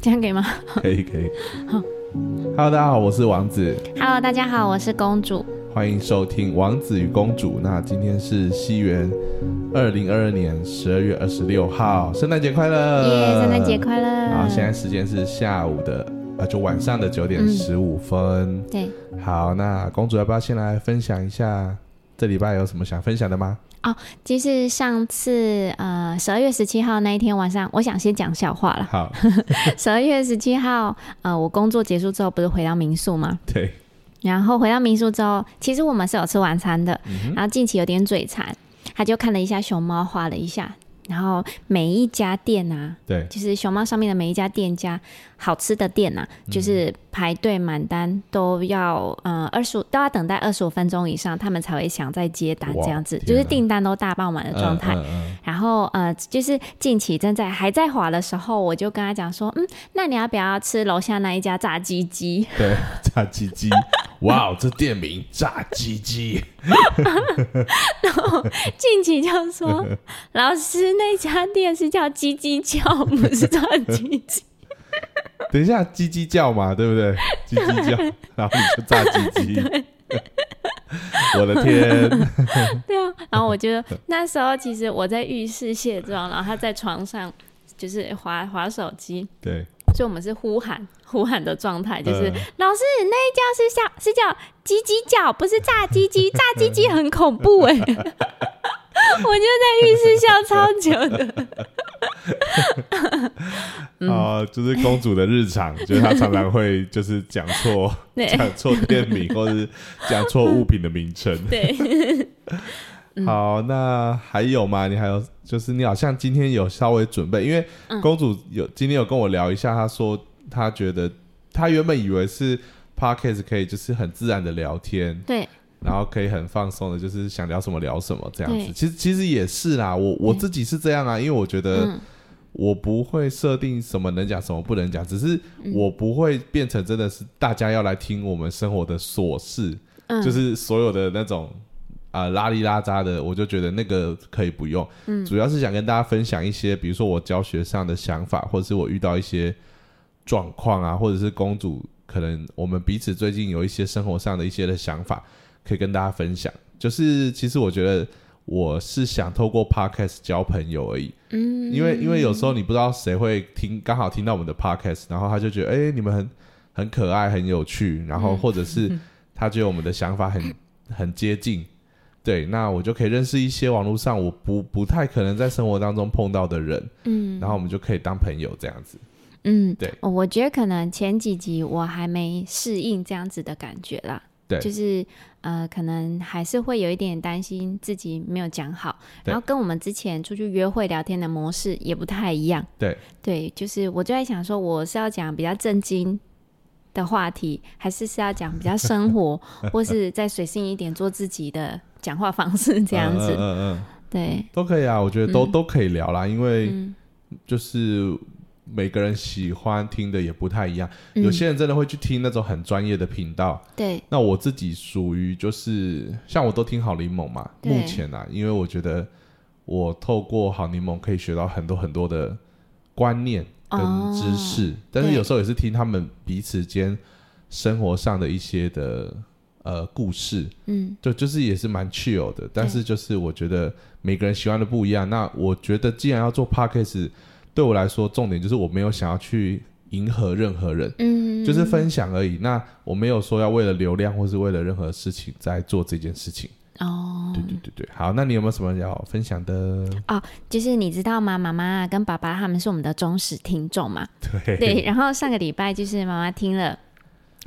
这样可以吗可以可以。Hello，大家好，我是王子，？Hello，大家好，我是公主。欢迎收听《王子与公主》。那今天是西元二零二二年十二月二十六号，圣诞节快乐！耶，圣诞节快乐！好，现在时间是下午的，呃，就晚上的九点嗯十五分。对好，那公主要不要先来分享一下这礼拜有什么想分享的吗？哦就是上次呃十二月十七号那一天晚上，我想先讲笑话了。好，十二月十七号，呃，我工作结束之后不是回到民宿吗？对，然后回到民宿之后，其实我们是有吃晚餐的，嗯然后近期有点嘴馋，他就看了一下熊猫，画了一下，然后每一家店啊，对，就是熊猫上面的每一家店家，好吃的店呐、嗯就是排队满单都要呃二十五都要等待二十五分钟以上，他们才会想再接单哇这样子，就是订单都大爆满的状态。嗯嗯然后呃，就是近期正在还在滑的时候，我就跟他讲说，嗯，那你要不要吃楼下那一家炸鸡鸡？嗯 对，炸鸡鸡，哇，这店名炸鸡鸡，然后近期就说，老师那家店是叫鸡鸡叫，不是炸鸡鸡。等一下，鸡鸡叫嘛，对不对？鸡鸡叫，然后你就炸鸡鸡。我的天，对啊，然后我觉得那时候其实我在浴室卸妆，然后他在床上就是划划手机，对，所以我们是呼喊呼喊的状态，就是、嗯。老师那一叫是叫是叫鸡鸡叫，不是炸鸡鸡，炸鸡鸡很恐怖哎、我就在浴室笑超久的，嗯 啊、就是公主的日常，就是她常常会就是讲错 讲错店名，或是讲错物品的名称。对，嗯。好，那还有吗？你还有就是你好像今天有稍微准备，因为嗯。公主有今天有跟我聊一下，她说她觉得她原本以为是 podcast 可以就是很自然的聊天，对，然后可以很放松的，就是想聊什么聊什么这样子。其实其实也是啦，我我自己是这样啊，因为我觉得嗯我不会设定什么能讲什么不能讲，只是嗯我不会变成真的是大家要来听我们生活的琐事，嗯，就是所有的那种。啊、拉里拉扎的，我就觉得那个可以不用。嗯主要是想跟大家分享一些，比如说我教学上的想法，或者是我遇到一些状况啊，或者是公主可能我们彼此最近有一些生活上的一些的想法，可以跟大家分享。就是其实我觉得我是想透过 podcast 交朋友而已，嗯，因为因为有时候你不知道谁会听，刚好听到我们的 podcast，然后他就觉得哎、你们很很可爱，很有趣，然后或者是 他觉得我们的想法很很接近。对，那我就可以认识一些网络上我不不太可能在生活当中碰到的人，嗯然后我们就可以当朋友这样子。嗯，对哦我觉得可能前几集我还没适应这样子的感觉啦。对就是呃，可能还是会有一点担心自己没有讲好，然后跟我们之前出去约会聊天的模式也不太一样。对对，就是我就在想说，我是要讲比较震惊的话题，还是是要讲比较生活，或是再随性一点做自己的讲话方式这样子？嗯嗯嗯嗯，对，都可以啊，我觉得都、嗯都可以聊啦，因为嗯，就是每个人喜欢听的也不太一样，有嗯些人真的会去听那种很专业的频道。对，那我自己属于就是像我都听好柠檬嘛，目前啊，因为我觉得我透过好柠檬可以学到很多很多的观念跟哦知识，但是有时候也是听他们彼此间生活上的一些的呃故事，嗯。就就是也是蛮 chill 的，但是就是我觉得每个人喜欢的不一样。那我觉得既然要做 podcast，对我来说重点就是我没有想要去迎合任何人。嗯，就是分享而已。那我没有说要为了流量或是为了任何事情在做这件事情。哦，对对对对，好，那你有没有什么要分享的？哦就是你知道吗？妈妈跟爸爸他们是我们的忠实听众嘛。对对，然后上个礼拜就是妈妈听了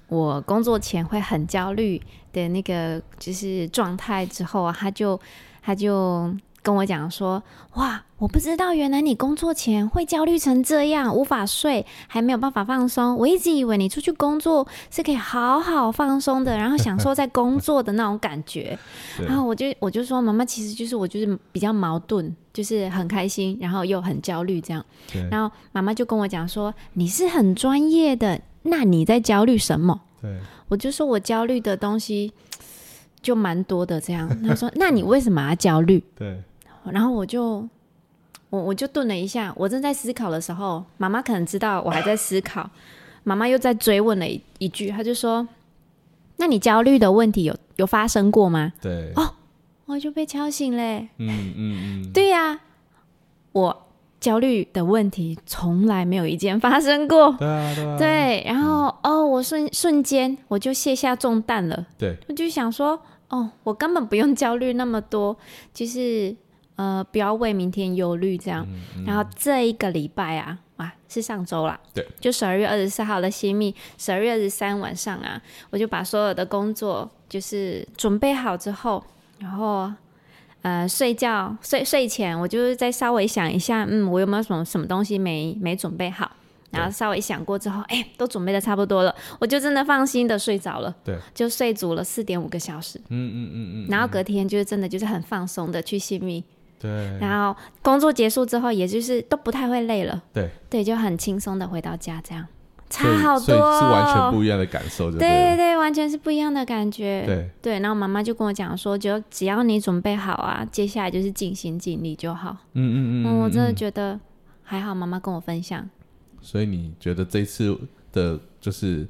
我工作前会很焦虑的那个就是状态之后啊，她就他就跟我讲说：“哇，我不知道原来你工作前会焦虑成这样，无法睡，还没有办法放松。我一直以为你出去工作是可以好好放松的，然后享受在工作的那种感觉。然后我就我就说，妈妈其实就是我就是比较矛盾，就是很开心，然后又很焦虑这样。然后妈妈就跟我讲说，你是很专业的，那你在焦虑什么？对我就说我焦虑的东西就蛮多的这样。他说，那你为什么要焦虑？对然后我就我我就顿了一下，我正在思考的时候，妈妈可能知道我还在思考，妈妈又在追问了一一句，她就说：“那你焦虑的问题有有发生过吗对，？”哦我就被敲醒嘞。嗯嗯嗯，对呀、我焦虑的问题从来没有一件发生过。对啊对啊，对，然后哦，我瞬瞬间我就卸下重担了。对，我就想说，哦，我根本不用焦虑那么多，就是呃，不要为明天忧虑这样。然后这一个礼拜啊，哇，是上周啦，对，就十二月二十四号的新密，十二月二十三晚上啊，我就把所有的工作就是准备好之后，然后。呃，睡觉睡睡前，我就是再稍微想一下，嗯，我有没有什么什么东西没没准备好，然后稍微想过之后，哎、都准备的差不多了，我就真的放心的睡着了，对，就睡足了四点五个小时，嗯嗯嗯嗯，然后隔天就是真的就是很放松的去新密，对。然后工作结束之后，也就是都不太会累了，对。对，就很轻松的回到家，这样。差好所以多、哦，是完全不一样的感受，就对对对，完全是不一样的感觉，对。对，然后妈妈就跟我讲说，就只要你准备好啊，接下来就是尽心尽力就好。嗯嗯嗯嗯，我真的嗯觉得还好，妈妈跟我分享，所以你觉得这次的，就是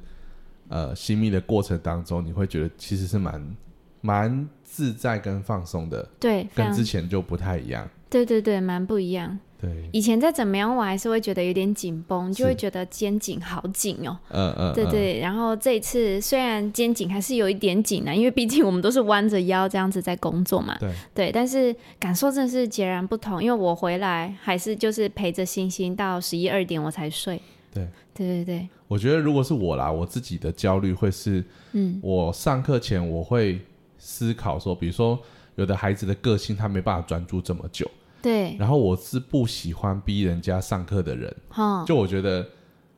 呃新密的过程当中，你会觉得其实是蛮蛮自在跟放松的，对，跟之前就不太一样。对对对，蛮不一样。对，以前再怎么样，我还是会觉得有点紧绷，就会觉得肩颈好紧哦。嗯嗯，嗯，对对，然后这一次虽然肩颈还是有一点紧啊，因为毕竟我们都是弯着腰这样子在工作嘛。对对，但是感受真的是截然不同。因为我回来还是就是陪着星星到十一二点我才睡。对对对对，我觉得如果是我啦，我自己的焦虑会是，嗯，我上课前我会思考说，比如说有的孩子的个性他没办法专注这么久，对，然后我是不喜欢逼人家上课的人，哈，就我觉得，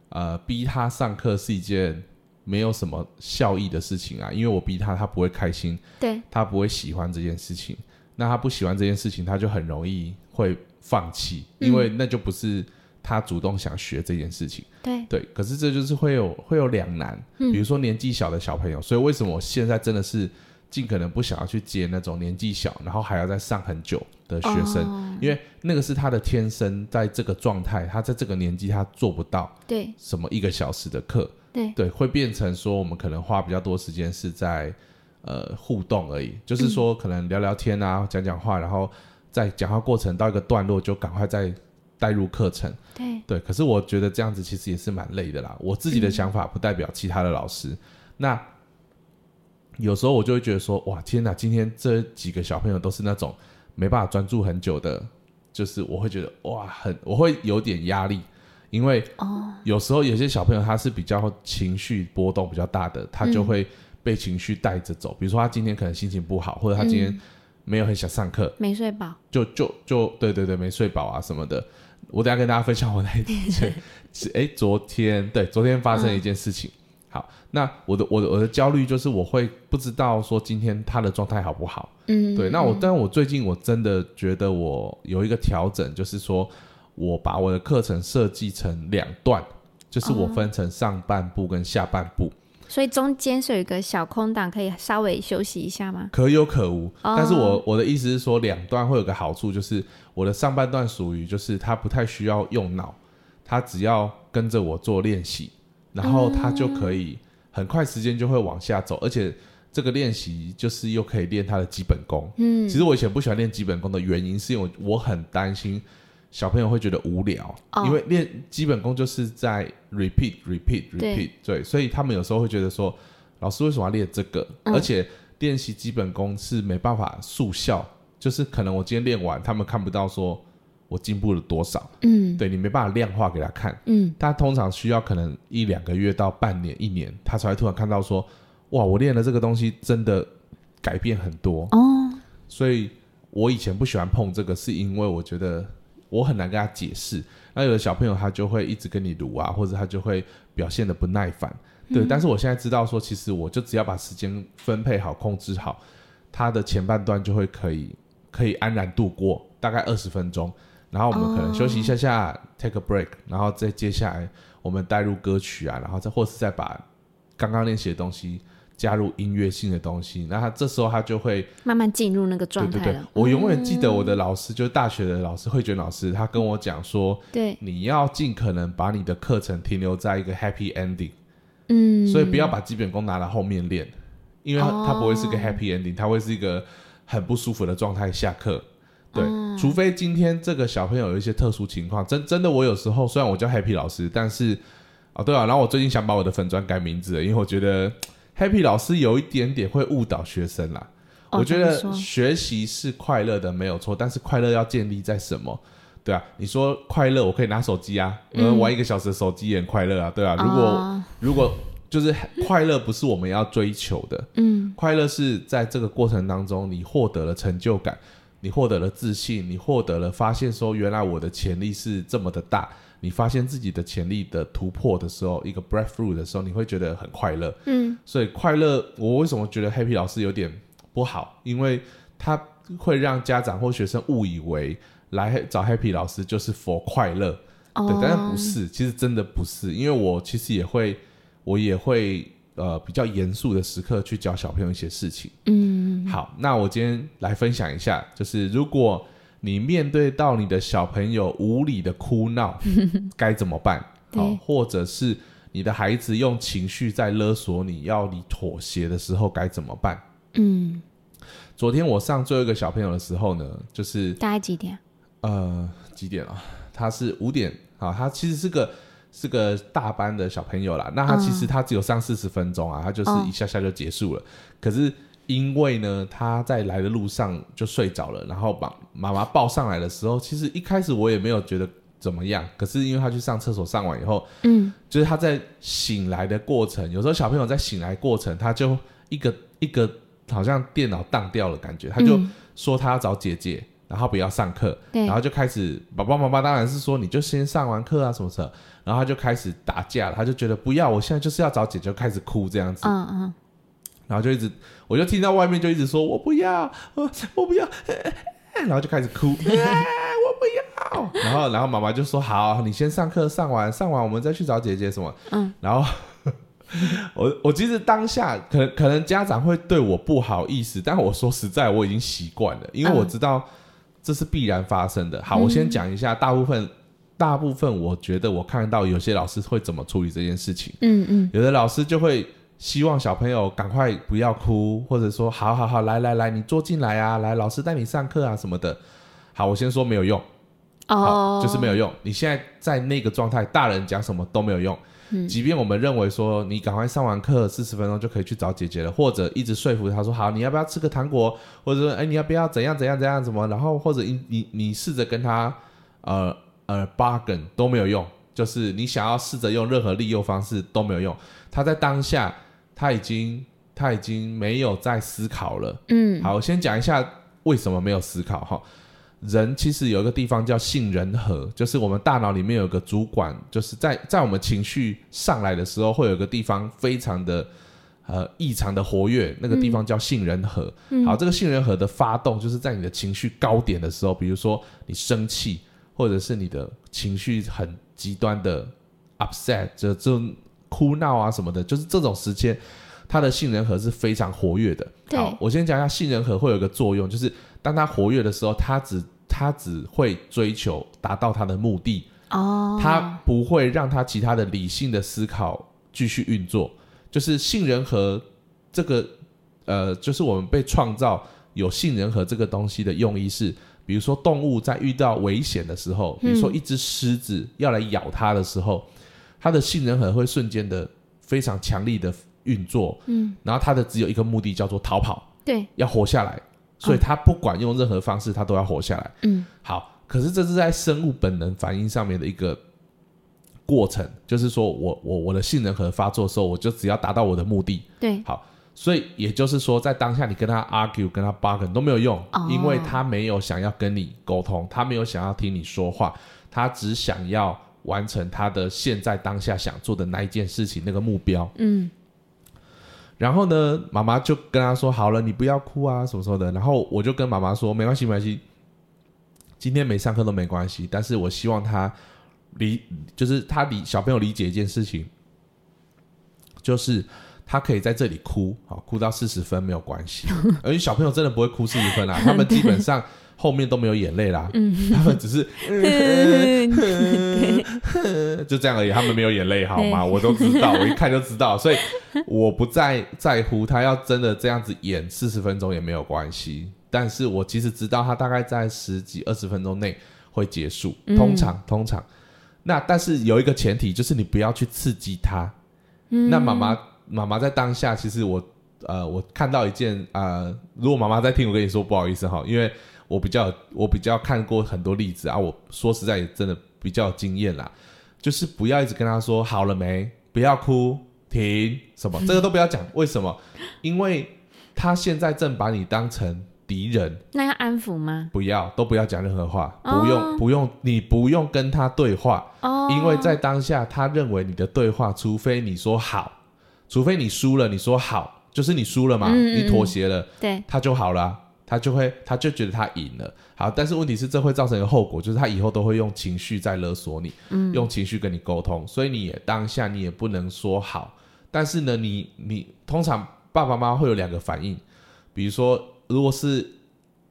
呃，逼他上课是一件没有什么效益的事情啊，因为我逼他，他不会开心，对。他不会喜欢这件事情。那他不喜欢这件事情，他就很容易会放弃，因为那就不是他主动想学这件事情。对，对，可是这就是会有会有两难，嗯。比如说年纪小的小朋友，所以为什么我现在真的是尽可能不想要去接那种年纪小，然后还要再上很久的学生，哦。因为那个是他的天生，在这个状态，他在这个年纪他做不到对。什么一个小时的课，对。对，会变成说我们可能花比较多时间是在呃互动而已，就是说可能聊聊天啊，讲讲话，然后在讲话过程到一个段落就赶快再带入课程。对。对，可是我觉得这样子其实也是蛮累的啦。我自己的想法不代表其他的老师。那有时候我就会觉得说，哇，天哪，今天这几个小朋友都是那种没办法专注很久的，就是我会觉得哇，很我会有点压力，因为哦，有时候有些小朋友他是比较情绪波动比较大的，他就会被情绪带着走。比如说他今天可能心情不好，或者他今天没有很想上课，没睡饱，就就就对对对，没睡饱啊什么的。我等下跟大家分享我那一天 是哎，昨天对昨天发生一件事情。好，那我的我的我的焦虑就是我会不知道说今天他的状态好不好。嗯，对，那我但我最近我真的觉得我有一个调整，就是说我把我的课程设计成两段，就是我分成上半部跟下半部。所以中间是有一个小空档，可以稍微休息一下吗？可有可无。哦但是我我的意思是说，两段会有个好处，就是我的上半段属于就是他不太需要用脑，他只要跟着我做练习，然后他就可以很快时间就会往下走，而且这个练习就是又可以练他的基本功。嗯。其实我以前不喜欢练基本功的原因，是因为我很担心小朋友会觉得无聊，哦。因为练基本功就是在 repeat repeat repeat，对，所以他们有时候会觉得说，老师为什么要练这个？嗯。而且练习基本功是没办法速效，就是可能我今天练完，他们看不到说我进步了多少，嗯对你没办法量化给他看，嗯，他通常需要可能一两个月到半年、一年，他才会突然看到说，哇，我练了这个东西真的改变很多。哦，所以我以前不喜欢碰这个，是因为我觉得我很难跟他解释。那有的小朋友他就会一直跟你撸啊，或者他就会表现的不耐烦。对，但是我现在知道说，其实我就只要把时间分配好、控制好，他的前半段就会可以可以安然度过，大概二十分钟。然后我们可能休息一下下、t a e break，然后再接下来我们带入歌曲啊，然后再或是再把刚刚练习的东西加入音乐性的东西，那他这时候他就会慢慢进入那个状态对对对态。，我永远记得我的老师，就是大学的老师慧娟老师，他跟我讲说，对，你要尽可能把你的课程停留在一个 happy ending，嗯，所以不要把基本功拿来后面练，因为它不会是个哦 happy ending，它会是一个很不舒服的状态下课。对，哦除非今天这个小朋友有一些特殊情况，真真的，我有时候虽然我叫 Happy 老师，但是啊、对啊，然后我最近想把我的粉砖改名字了，因为我觉得 Happy 老师有一点点会误导学生啦。哦我觉得学习是快乐的，没有错，但是快乐要建立在什么？对啊，你说快乐，我可以拿手机啊，呃，嗯玩一个小时的手机也很快乐啊，对啊。如果、哦如果就是快乐不是我们要追求的，嗯快乐是在这个过程当中，你获得了成就感，你获得了自信，你获得了发现说原来我的潜力是这么的大，你发现自己的潜力的突破的时候，一个 breakthrough 的时候，你会觉得很快乐。嗯所以快乐，我为什么觉得 Happy 老师有点不好？因为他会让家长或学生误以为来找 Happy 老师就是 for 快乐，对，哦，但是不是，其实真的不是，因为我其实也会，我也会呃比较严肃的时刻去教小朋友一些事情。嗯好，那我今天来分享一下，就是如果你面对到你的小朋友无理的哭闹，该怎么办？好对，或者是你的孩子用情绪在勒索你要你妥协的时候该怎么办？嗯，昨天我上最后一个小朋友的时候呢，就是大概几点？呃几点啊？他是五点啊，他其实是个是个大班的小朋友啦。那他其实他只有上四十分钟啊，他就是哦一下下就结束了。可是因为呢，他在来的路上就睡着了，然后把妈妈抱上来的时候，其实一开始我也没有觉得怎么样。可是因为他去上厕所上完以后，嗯就是他在醒来的过程，有时候小朋友在醒来过程，他就一个一个好像电脑当掉了感觉，他就嗯说他要找姐姐，然后不要上课，然后就开始爸爸妈妈当然是说你就先上完课啊什么什么，然后他就开始打架了，他就觉得不要，我现在就是要找姐姐，就开始哭这样子，嗯嗯。然后就一直我就听到外面就一直说我不要，我我不要，然后就开始哭，我不要，然后然后妈妈就说好，你先上课上完上完我们再去找姐姐什么，嗯，然后。我我其实当下可能可能家长会对我不好意思，但我说实在我已经习惯了，因为我嗯知道这是必然发生的。好，我先讲一下，大部分大部分我觉得我看到有些老师会怎么处理这件事情，嗯嗯。有的老师就会希望小朋友赶快不要哭，或者说好好好来来来，你坐进来啊，来老师带你上课啊什么的。好，我先说没有用，好，哦，就是没有用。你现在在那个状态，大人讲什么都没有用。嗯。即便我们认为说你赶快上完课四十分钟就可以去找姐姐了，或者一直说服他说好，你要不要吃个糖果，或者说哎你要不要怎样怎样怎样怎么，然后或者你你你试着跟他呃呃 bargain 都没有用，就是你想要试着用任何利诱方式都没有用。他在当下他已经他已经没有在思考了。嗯好，我先讲一下为什么没有思考哈。人其实有一个地方叫杏仁核，就是我们大脑里面有个主管，就是在在我们情绪上来的时候，会有个地方非常的呃异常的活跃，那个地方叫杏仁核。好，这个杏仁核的发动就是在你的情绪高点的时候，比如说你生气，或者是你的情绪很极端的 upset，这这种哭闹啊什么的，就是这种时间，它的杏仁核是非常活跃的。好，我先讲一下杏仁核会有一个作用，就是当它活跃的时候，它只它只会追求达到它的目的，哦，它不会让它其他的理性的思考继续运作。就是杏仁核这个呃，就是我们被创造有杏仁核这个东西的用意是，比如说动物在遇到危险的时候，比如说一只狮子要来咬它的时候，它的杏仁核会瞬间的非常强力的运作，嗯，然后它的只有一个目的叫做逃跑。对，要活下来，所以它不管用任何方式，它都要活下来。嗯好，可是这是在生物本能反应上面的一个过程，就是说我我我的性能核发作的时候，我就只要达到我的目的。对，所以也就是说，在当下你跟他 argue、跟他 bargain 都没有用，哦因为他没有想要跟你沟通，他没有想要听你说话，他只想要完成他的现在当下想做的那一件事情那个目标。嗯然后呢，妈妈就跟他说：“好了，你不要哭啊，什么什么的。”然后我就跟妈妈说：“没关系，没关系，今天没上课都没关系。但是我希望他理，就是他理小朋友理解一件事情，就是他可以在这里哭，好哭到四十分没有关系，而且小朋友真的不会哭四十分啦，他们基本上后面都没有眼泪啦，他们只是 就这样而已，他们没有眼泪好吗？我都知道，我一看就知道，所以我不再在乎他要真的这样子演四十分钟也没有关系，但是我其实知道他大概在十几二十分钟内会结束，通常通常，那但是有一个前提就是你不要去刺激他，那妈妈妈妈在当下其实我呃我看到一件呃，如果妈妈在听我跟你说不好意思哈，因为。我比较我比较看过很多例子啊，我说实在也真的比较有经验啦，就是不要一直跟他说好了没，不要哭，停，什么这个都不要讲，为什么？因为他现在正把你当成敌人，那要安抚吗？不要，都不要讲任何话，不用不用，你不用跟他对话，哦，因为在当下他认为你的对话，除非你说好，除非你输了，你说好，就是你输了嘛，你妥协了，对，他就好了。他就会，他就觉得他赢了。好，但是问题是，这会造成一个后果，就是他以后都会用情绪在勒索你，嗯，用情绪跟你沟通。所以你也当下你也不能说好。但是呢，你你通常爸爸妈妈会有两个反应，比如说，如果是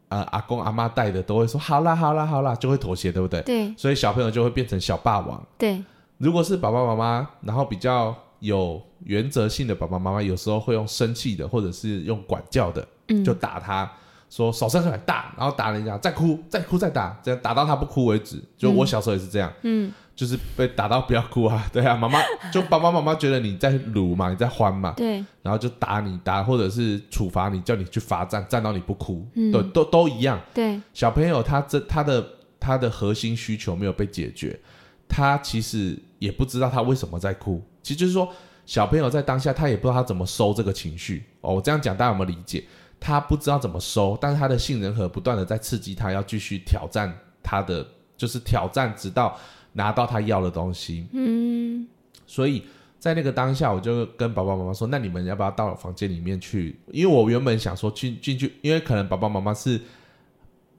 呃阿公阿妈带的，都会说好啦好啦好啦，就会妥协，对不对？对。所以小朋友就会变成小霸王。对。如果是爸爸妈妈，然后比较有原则性的爸爸妈妈，有时候会用生气的，或者是用管教的，嗯，就打他。说手伸出来打，然后打人家，再哭，再哭，再打，这样打到他不哭为止。就我小时候也是这样，嗯，就是被打到不要哭啊，对啊，妈妈就爸爸妈妈觉得你在辱嘛，你在欢嘛，对，然后就打你打，或者是处罚你，叫你去罚站，站到你不哭，对，都都一样。对，小朋友他这他的他的核心需求没有被解决，他其实也不知道他为什么在哭。其实就是说，小朋友在当下他也不知道他怎么收这个情绪。哦，我这样讲大家有没有理解？他不知道怎么收，但是他的杏仁核不断的在刺激他，要继续挑战他的，就是挑战，直到拿到他要的东西。嗯，所以在那个当下，我就跟爸爸妈妈说：“那你们要不要到房间里面去？”因为我原本想说进进去，因为可能爸爸妈妈是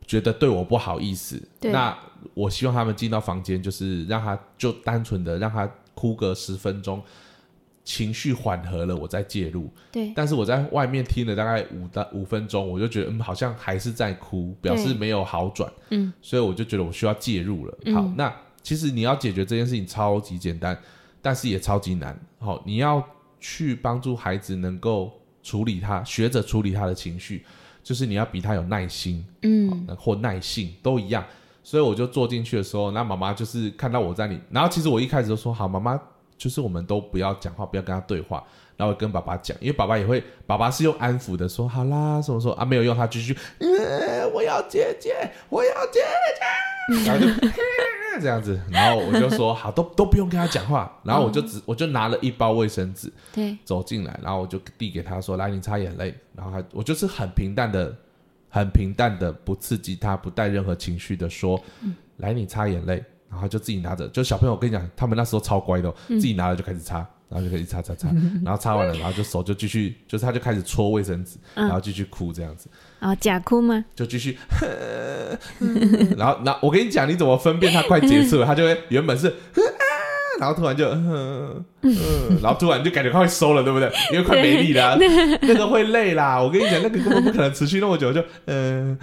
觉得对我不好意思，那我希望他们进到房间，就是让他就单纯的让他哭个十分钟。情绪缓和了，我再介入。对，但是我在外面听了大概五到五分钟，我就觉得嗯，好像还是在哭，表示没有好转。嗯，所以我就觉得我需要介入了。好，那其实你要解决这件事情超级简单，但是也超级难。好，你要去帮助孩子能够处理他，学着处理他的情绪，就是你要比他有耐心，嗯，或耐性都一样。所以我就坐进去的时候，那妈妈就是看到我在里，然后其实我一开始就说好，妈妈。就是我们都不要讲话，不要跟他对话，然后跟爸爸讲，因为爸爸也会，爸爸是用安抚的说好啦，什么说啊没有用，他继续，我要姐姐，我要姐姐，然后就这样子，然后我就说好，都都不用跟他讲话，然后我就只我就拿了一包卫生纸，对，走进来，然后我就递给他说来，你擦眼泪，然后他我就是很平淡的，很平淡的，不刺激他，不带任何情绪的说，来你擦眼泪。然后就自己拿着，就小朋友，我跟你讲，他们那时候超乖的，自己拿了就开始擦，然后就可以擦擦擦，然后擦完了，然后就手就继续，就是他就开始搓卫生纸，然后继续哭这样子。啊，假哭吗？就继续，然后，那我跟你讲，你怎么分辨他快结束了？他就会原本是。然后突然就，嗯，然后突然就感觉快收了，对不对？因为快没力了，那个会累啦。我跟你讲，那个根本不可能持续那么久，就，嗯，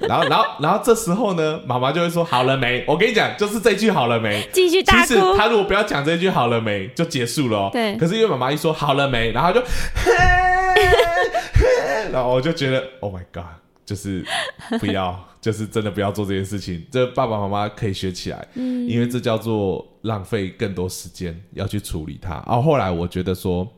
然后，然后，然后这时候呢，妈妈就会说：“好了没？”我跟你讲，就是这句“好了没”，继续大哭。其实他如果不要讲这句“好了没”，就结束了。对。可是因为妈妈一说“好了没”，然后就，然后我就觉得，Oh my God，就是不要。就是真的不要做这件事情，这爸爸妈妈可以学起来，嗯，因为这叫做浪费更多时间要去处理它。然后后来我觉得说，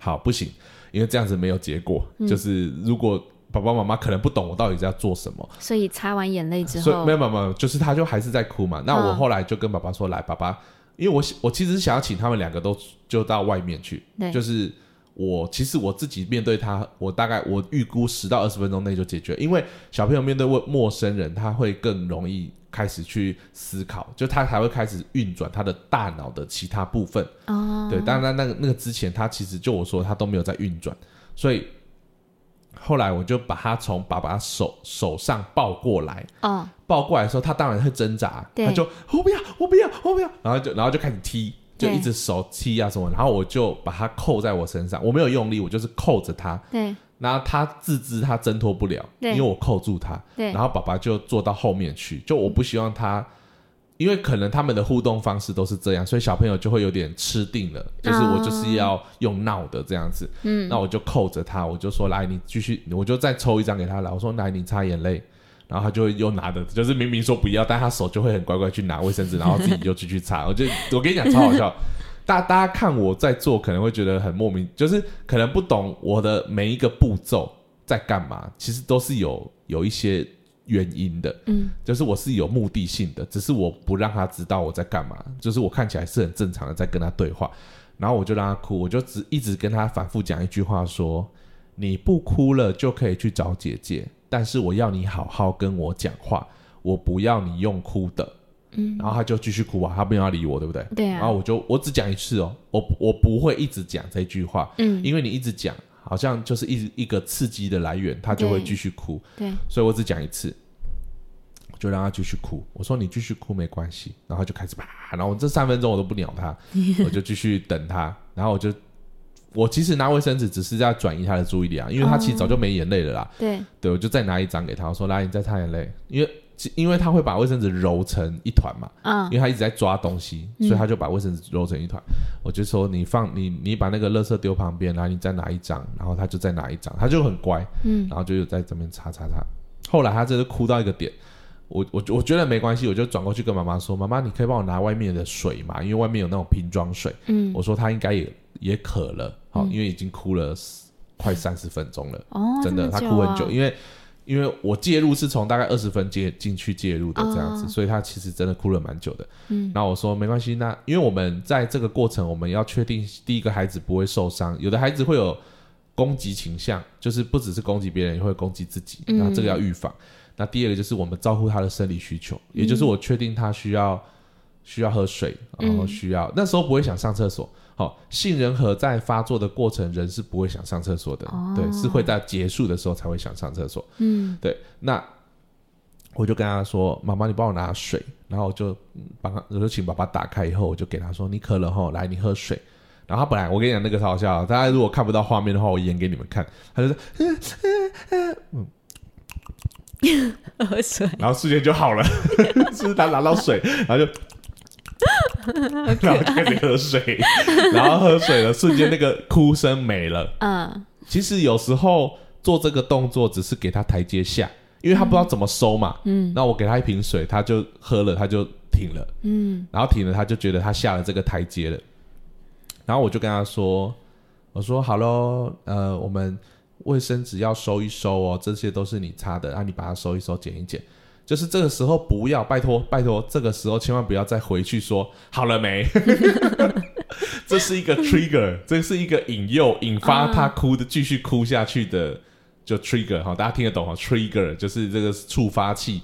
好不行，因为这样子没有结果。就是如果爸爸妈妈可能不懂我到底在做什么，所以擦完眼泪之后，没有没有没有，就是他就还是在哭嘛。那我后来就跟爸爸说，来，爸爸，因为我我其实是想要请他们两个都就到外面去，就是。我其实我自己面对他，我大概我预估十到二十分钟内就解决。因为小朋友面对陌陌生人，他会更容易开始去思考，就他才会开始运转他的大脑的其他部分。哦，对，当然那个那个之前他其实就我说他都没有在运转，所以后来我就把他从爸爸手手上抱过来。抱过来的时候，他当然会挣扎，他就我不要，我不要，我不要，然后就然后就开始踢。就一直手踢啊什么，然后我就把它扣在我身上，我没有用力，我就是扣着它，对。然后它自知它挣脱不了，因为我扣住它，对。然后爸爸就坐到后面去，就我不希望他，因为可能他们的互动方式都是这样，所以小朋友就会有点吃定了，就是我就是要用闹的这样子，嗯，那我就扣着他，我就说来你继续，我就再抽一张给他来，我说来你擦眼泪。然后他就会又拿的，就是明明说不要，但他手就会很乖乖去拿卫生纸，然后自己就继续擦。我就我跟你讲超好笑，大大家看我在做，可能会觉得很莫名，就是可能不懂我的每一个步骤在干嘛，其实都是有有一些原因的。嗯，就是我是有目的性的，只是我不让他知道我在干嘛，就是我看起来是很正常的在跟他对话，然后我就让他哭，我就只一直跟他反复讲一句话说：你不哭了就可以去找姐姐，但是我要你好好跟我讲话，我不要你用哭的。嗯，然后他就继续哭啊，他没有要理我，对不对？对啊，然后我就我只讲一次哦，我我不会一直讲这句话，嗯，因为你一直讲，好像就是一一个刺激的来源，他就会继续哭，对，所以我只讲一次，就让他继续哭。我说你继续哭没关系，然后就开始啪，然后这三分钟我都不鸟他，我就继续等他，然后我就我其实拿卫生纸只是在转移他的注意力啊，因为他其实早就没眼泪了啦，对，对，我就再拿一张给他，我说来你再擦眼泪，因为因为他会把卫生纸揉成一团嘛，嗯因为他一直在抓东西，所以他就把卫生纸揉成一团。我就说你放你你把那个垃圾丢旁边，然后你再拿一张，然后他就再拿一张，他就很乖，嗯然后就有在这边擦擦擦。后来他真的哭到一个点，我我我觉得没关系，我就转过去跟妈妈说：“妈妈，你可以帮我拿外面的水嘛？因为外面有那种瓶装水。”嗯，我说他应该也也渴了，好、因为已经哭了快三十分钟了。哦，真的，他哭很久，啊因为因为我介入是从大概二十分介进去介入的这样子，哦所以他其实真的哭了蛮久的。嗯，然后我说没关系，那因为我们在这个过程，我们要确定第一个孩子不会受伤，有的孩子会有攻击倾向，就是不只是攻击别人，也会攻击自己，嗯那这个要预防。那第二个就是我们照顾他的生理需求，也就是我确定他需要需要喝水，然后需要、那时候不会想上厕所。好、杏仁核在发作的过程，人是不会想上厕所的，哦对，是会在结束的时候才会想上厕所。嗯对，那我就跟他说：“妈妈，你帮我拿水。”然后我就嗯帮他，我就请爸爸打开以后，我就给他说：“你渴了吼，来，你喝水。”然后他本来我跟你讲那个超好笑，大家如果看不到画面的话，我演给你们看。他就说，喝水，然后瞬间就好了，是他拿到水，然后就，然后就开始喝水，然后喝水了，瞬间那个哭声没了。嗯其实有时候做这个动作只是给他台阶下，因为他不知道怎么收嘛。嗯那我给他一瓶水，他就喝了，他就停了，嗯然后停了，他就觉得他下了这个台阶了。然后我就跟他说：“我说好喽，呃，我们卫生纸要收一收哦，这些都是你擦的，啊，你把它收一收，剪一捡。就是这个时候不要，拜托拜托，这个时候千万不要再回去说好了没，这是一个 trigger，这是一个引诱，引发他哭的继续哭下去的，就 trigger 哈，大家听得懂哈？trigger 就是这个触发器。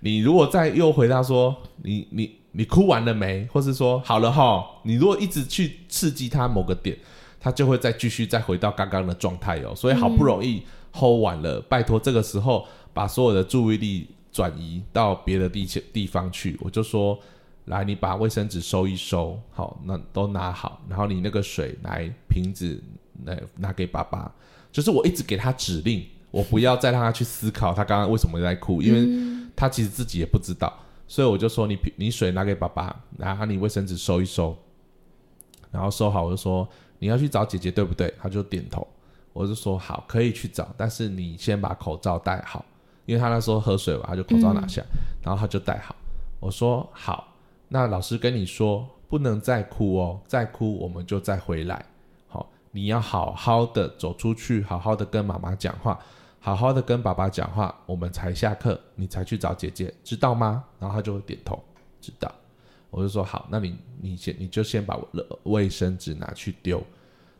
你如果再又回答说你你你哭完了没，或是说好了哈，你如果一直去刺激他某个点，他就会再继续再回到刚刚的状态哦。所以好不容易 hold 完了，拜托这个时候把所有的注意力转移到别的地地方去。我就说，来，你把卫生纸收一收，好，那都拿好，然后你那个水来瓶子来拿给爸爸。就是我一直给他指令，我不要再让他去思考他刚刚为什么在哭，因为他其实自己也不知道。所以我就说你你水拿给爸爸，然后你卫生纸收一收，然后收好，我就说你要去找姐姐对不对？他就点头，我就说好，可以去找，但是你先把口罩戴好，因为他那时候喝水嘛，他就口罩拿下，然后他就戴好。我说好，那老师跟你说不能再哭哦，再哭我们就再回来。好，你要好好的走出去，好好的跟妈妈讲话。好好的跟爸爸讲话，我们才下课，你才去找姐姐，知道吗？然后他就会点头，知道。我就说好，那你你先你就先把卫生纸拿去丢，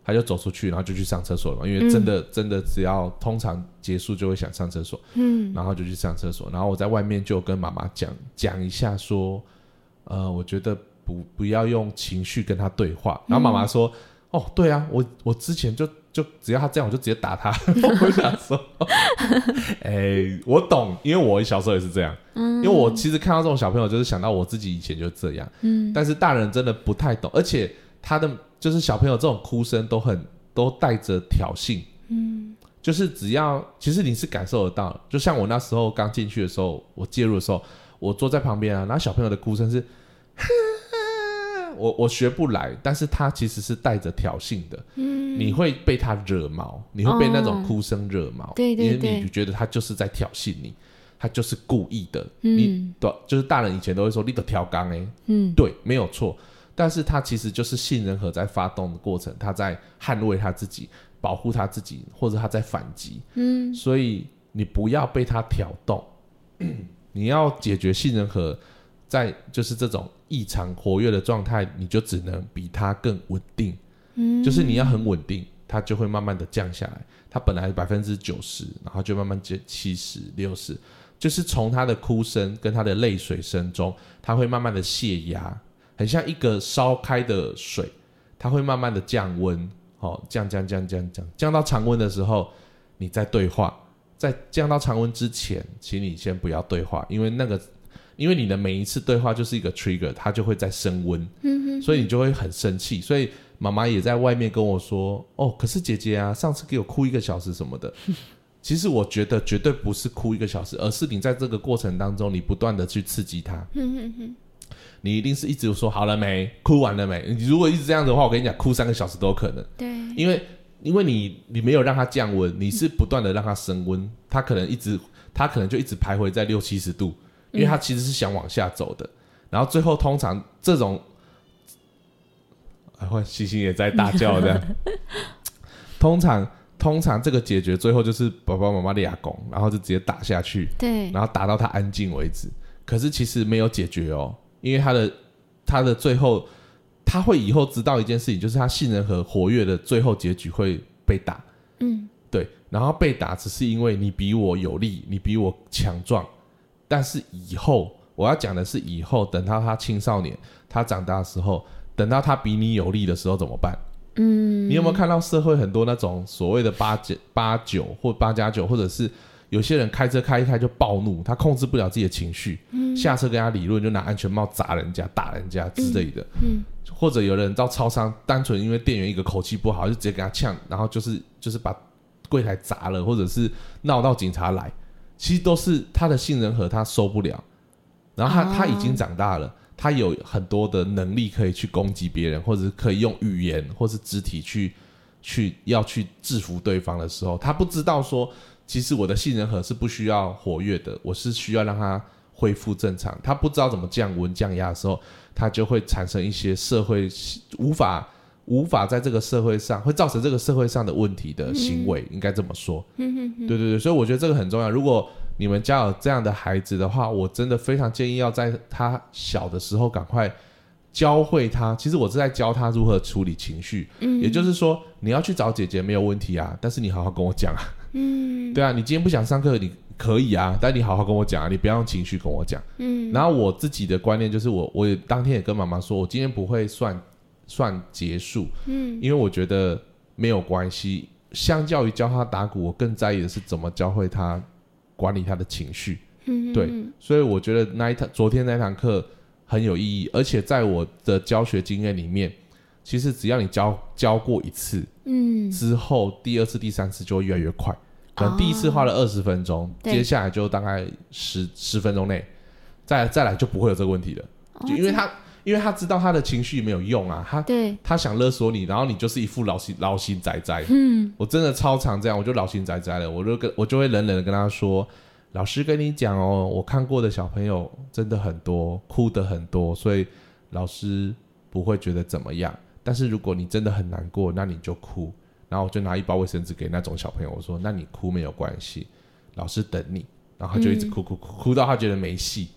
他就走出去，然后就去上厕所了嘛。因为真的、真的只要通常结束就会想上厕所，嗯然后就去上厕所。然后我在外面就跟妈妈讲讲一下说，呃，我觉得不不要用情绪跟他对话。然后妈妈说，哦，对啊，我我之前就。就只要他这样，我就直接打他。我想说，哎、我懂，因为我小时候也是这样。嗯，因为我其实看到这种小朋友，就是想到我自己以前就这样。嗯，但是大人真的不太懂，而且他的就是小朋友这种哭声都很都带着挑衅。嗯，就是只要其实你是感受得到，就像我那时候刚进去的时候，我介入的时候，我坐在旁边啊，然后小朋友的哭声是。我我学不来，但是他其实是带着挑衅的，嗯，你会被他惹毛，你会被那种哭声惹毛，对对因为对。你觉得他就是在挑衅你，他就是故意的，嗯。你对，就是大人以前都会说你的挑缸哎，嗯，对，没有错，但是他其实就是杏仁核在发动的过程，他在捍卫他自己，保护他自己，或者他在反击，嗯，所以你不要被他挑动，你要解决杏仁核在就是这种异常活跃的状态，你就只能比它更稳定。嗯，就是你要很稳定，它就会慢慢的降下来。它本来百分之九十，然后就慢慢减七十、六十，就是从它的哭声跟它的泪水声中，它会慢慢的泄压，很像一个烧开的水，它会慢慢的降温，哦，降降降降降，降到常温的时候，你再对话。在降到常温之前，请你先不要对话，因为那个，因为你的每一次对话就是一个 trigger，它就会在升温，嗯所以你就会很生气。所以妈妈也在外面跟我说：“哦，可是姐姐啊，上次给我哭一个小时什么的。” 其实我觉得绝对不是哭一个小时，而是你在这个过程当中，你不断的去刺激他。你一定是一直说好了没，哭完了没？你如果一直这样的话，我跟你讲，哭三个小时都有可能。对，因为因为你你没有让它降温，你是不断的让它升温，它可能一直它可能就一直徘徊在六七十度，因为它其实是想往下走的。然后最后通常这种，啊，会星星也在大叫的。通常通常这个解决最后就是爸爸妈妈的牙拱，然后就直接打下去，对，然后打到他安静为止。可是其实没有解决哦，因为他的他的最后他会以后知道一件事情，就是他信任和活跃的最后结局会被打。嗯，对，然后被打只是因为你比我有力，你比我强壮，但是以后我要讲的是以后等到他青少年，他长大的时候，等到他比你有力的时候怎么办？嗯，你有没有看到社会很多那种所谓的八九八九或八加九，或者是有些人开车开一开就暴怒，他控制不了自己的情绪，下车跟他理论就拿安全帽砸人家、打人家之类的，嗯或者有人到超商，单纯因为店员一个口气不好，就直接给他呛，然后就是就是把柜台砸了，或者是闹到警察来，其实都是他的杏仁核他受不了，然后他、哦。他已经长大了。他有很多的能力可以去攻击别人，或者是可以用语言或是肢体去去要去制服对方的时候，他不知道说，其实我的杏仁核是不需要活跃的，我是需要让它恢复正常。他不知道怎么降温降压的时候，他就会产生一些社会无法无法在这个社会上会造成这个社会上的问题的行为，应该这么说。对对对，所以我觉得这个很重要。如果你们家有这样的孩子的话，我真的非常建议要在他小的时候赶快教会他。其实我是在教他如何处理情绪，嗯也就是说，你要去找姐姐没有问题啊，但是你好好跟我讲啊。嗯对啊，你今天不想上课，你可以啊，但你好好跟我讲啊，你不要用情绪跟我讲。嗯然后我自己的观念就是我，我也当天也跟妈妈说，我今天不会算算结束，嗯因为我觉得没有关系。相较于教他打鼓，我更在意的是怎么教会他管理他的情绪。嗯，对所以我觉得那一堂昨天那堂课很有意义，而且在我的教学经验里面，其实只要你教教过一次嗯之后，第二次、第三次就会越来越快。可能第一次花了二十分钟，对接下来就大概十十分钟内，再再来就不会有这个问题了。哦就因为他因为他知道他的情绪没有用啊，他对，他想勒索你，然后你就是一副老心老心仔仔。嗯我真的超常这样，我就老心仔仔了，我就跟我就会冷冷的跟他说：“老师跟你讲哦，我看过的小朋友真的很多，哭的很多，所以老师不会觉得怎么样。但是如果你真的很难过，那你就哭。然后我就拿一包卫生纸给那种小朋友，我说：那你哭没有关系，老师等你。然后他就一直哭哭哭哭到他觉得没戏，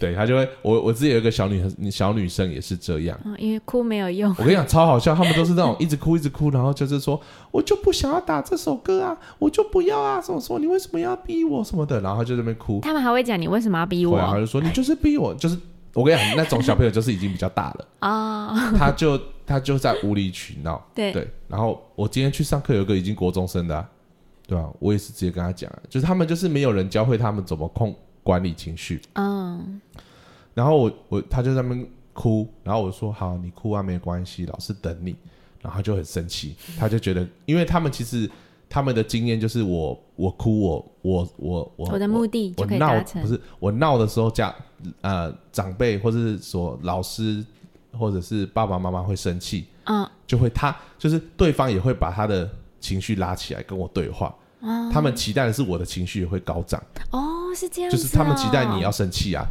对他就会我我自己有一个小女小女生也是这样。哦因为哭没有用，我跟你讲，超好笑，他们都是那种 一直哭一直哭，然后就是说，我就不想要打这首歌啊，我就不要啊，什么什么，你为什么要逼我什么的，然后他就在那边哭，他们还会讲你为什么要逼我？然后就说你就是逼我，就是我跟你讲，那种小朋友就是已经比较大了，哦，他就他就在无理取闹。对对，然后我今天去上课，有一个已经国中生的、啊，对吧、我也是直接跟他讲啊，就是他们就是没有人教会他们怎么控管理情绪。嗯然后我我他就在那边哭，然后我说好，你哭啊没关系，老师等你。然后他就很生气，他就觉得，因为他们其实他们的经验就是我我哭我我我我我的目的就可以我闹不。是我闹的时候家呃长辈或者是说老师或者是爸爸妈妈会生气，嗯。就会他就是对方也会把他的情绪拉起来跟我对话，哦。他们期待的是我的情绪也会高涨，哦，是这样、哦，就是他们期待你要生气啊，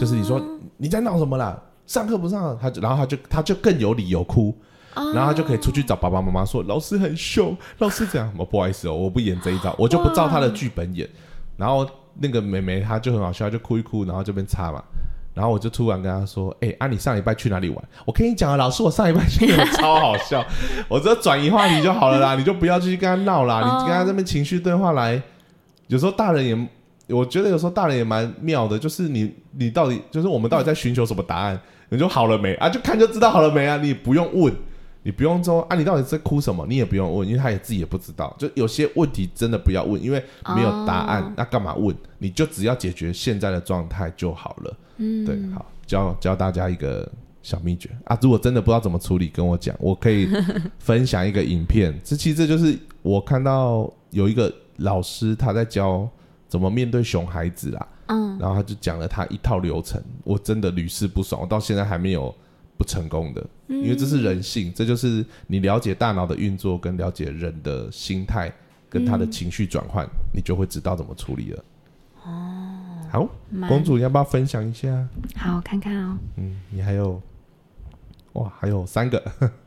就是你说你在闹什么啦，上课不上了，他就然后他就他就更有理由哭，哦，然后他就可以出去找爸爸妈妈说老师很凶，老师这样，我 不好意思哦，我不演这一招，我就不照他的剧本演，然后那个妹妹她就很好笑，就哭一哭，然后这边擦嘛。然后我就突然跟他说：“哎、啊，你上礼拜去哪里玩？我跟你讲啊，老师，我上礼拜去哪 超好笑。我只要转移话题就好了啦，你就不要继续跟他闹啦，哦你跟他这边情绪对话来。有时候大人也，我觉得有时候大人也蛮妙的，就是你你到底就是我们到底在寻求什么答案？你就好了没啊？就看就知道好了没啊？你不用问，你不用说啊，你到底在哭什么？你也不用问，因为他也自己也不知道。就有些问题真的不要问，因为没有答案，哦那干嘛问？你就只要解决现在的状态就好了。嗯，对，好，教教大家一个小秘诀啊！如果真的不知道怎么处理，跟我讲，我可以 分享一个影片。这其实这就是我看到有一个老师他在教怎么面对熊孩子啦，嗯然后他就讲了他一套流程，我真的屡试不爽，我到现在还没有不成功的，因为这是人性，这就是你了解大脑的运作跟了解人的心态跟他的情绪转换，你就会知道怎么处理了。哦，好，公主要不要分享一下？好，我看看哦。嗯，你还有，哇，还有三个，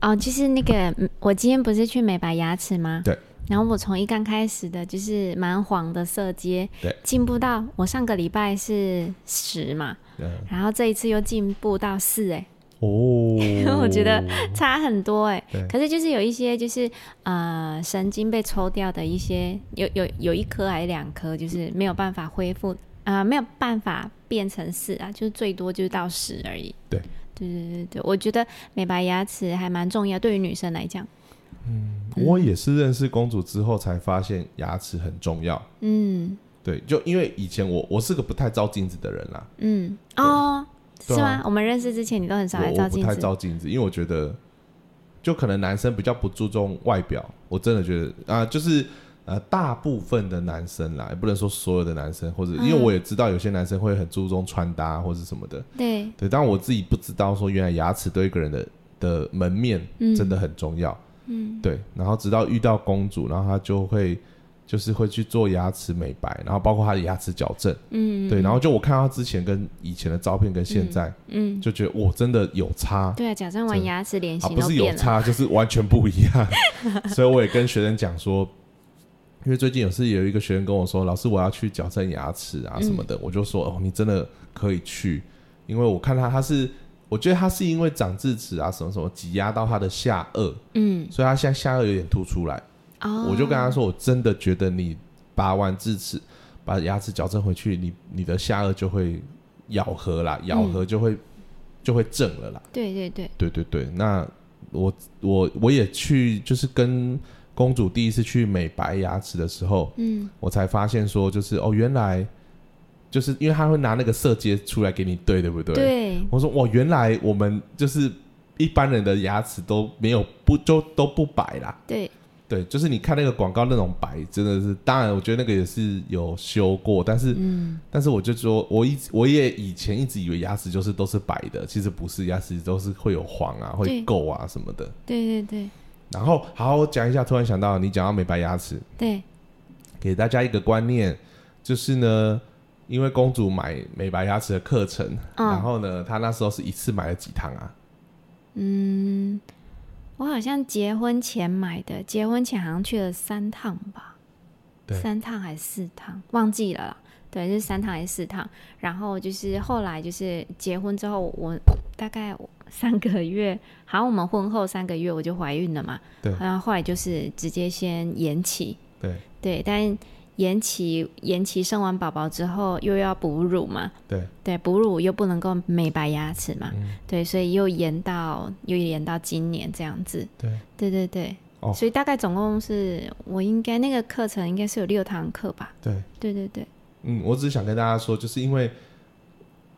哦，就是那个，嗯我今天不是去美白牙齿吗？对。然后我从一刚开始的就是蛮黄的色阶，对，进步到我上个礼拜是十嘛，对，然后这一次又进步到四，哎，哦，我觉得差很多哎对。可是就是有一些就是呃神经被抽掉的一些，有有有一颗还是两颗，就是没有办法恢复啊、呃没有办法变成四啊，就是最多就是到十而已。对。对对对对，我觉得美白牙齿还蛮重要，对于女生来讲。我也是认识公主之后才发现牙齿很重要。嗯对，就因为以前我我是个不太照镜子的人啦，嗯哦，是吗？我们认识之前你都很少来我我不太照镜子。照镜子，因为我觉得，就可能男生比较不注重外表，我真的觉得啊、就是呃，大部分的男生啦，也不能说所有的男生，或者因为嗯我也知道有些男生会很注重穿搭或者什么的，对，对，但我自己不知道说原来牙齿对一个人的的门面嗯。真的很重要，嗯。对，然后直到遇到公主，然后他就会就是会去做牙齿美白，然后包括他的牙齿矫正，嗯，对，然后就我看到她之前跟以前的照片跟现在，嗯，就觉得我，真的有差。对啊，矫正完牙齿脸啊，不是有。差，就是完全不一样。所以我也跟学生讲说，因为最近有是有一个学生跟我说，老师我要去矫正牙齿啊什么的，我就说哦，你真的可以去，因为我看他他是，我觉得他是因为长智齿啊什么什么挤压到他的下颚，嗯，所以他现在下颚有点凸出来。哦，我就跟他说，我真的觉得你拔完智齿，把牙齿矫正回去，你你的下颚就会咬合啦，咬合就会、就会正了啦。对对对，对对对，那我我我也去，就是跟公主第一次去美白牙齿的时候，嗯我才发现说，就是哦，原来就是因为他会拿那个色阶出来给你对，对不对？。对，我说哇，原来我们就是一般人的牙齿都没有不就都不白啦。对，对，就是你看那个广告那种白，真的是，当然我觉得那个也是有修过，但是嗯但是我就说，我一直我也以前一直以为牙齿就是都是白的，其实不是，牙齿都是会有黄啊、会对垢啊什么的。对对对然后，好，我讲一下，突然想到，你讲到美白牙齿，对，给大家一个观念，就是呢，因为公主买美白牙齿的课程，嗯然后呢，她那时候是一次买了几堂啊？嗯，我好像结婚前买的，结婚前好像去了三趟吧，对三趟还是四趟，忘记了啦。对，是三趟还是四趟？然后就是后来就是结婚之后，我大概三个月，好像我们婚后三个月我就怀孕了嘛。对然后后来就是直接先延期，对对，但延期延期生完宝宝之后又要哺乳嘛，对。对，哺乳又不能够美白牙齿嘛，嗯。对，所以又延到又延到今年这样子，对，对对对，哦。所以大概总共是我应该那个课程应该是有六堂课吧，对，对对对，嗯，我只是想跟大家说，就是因为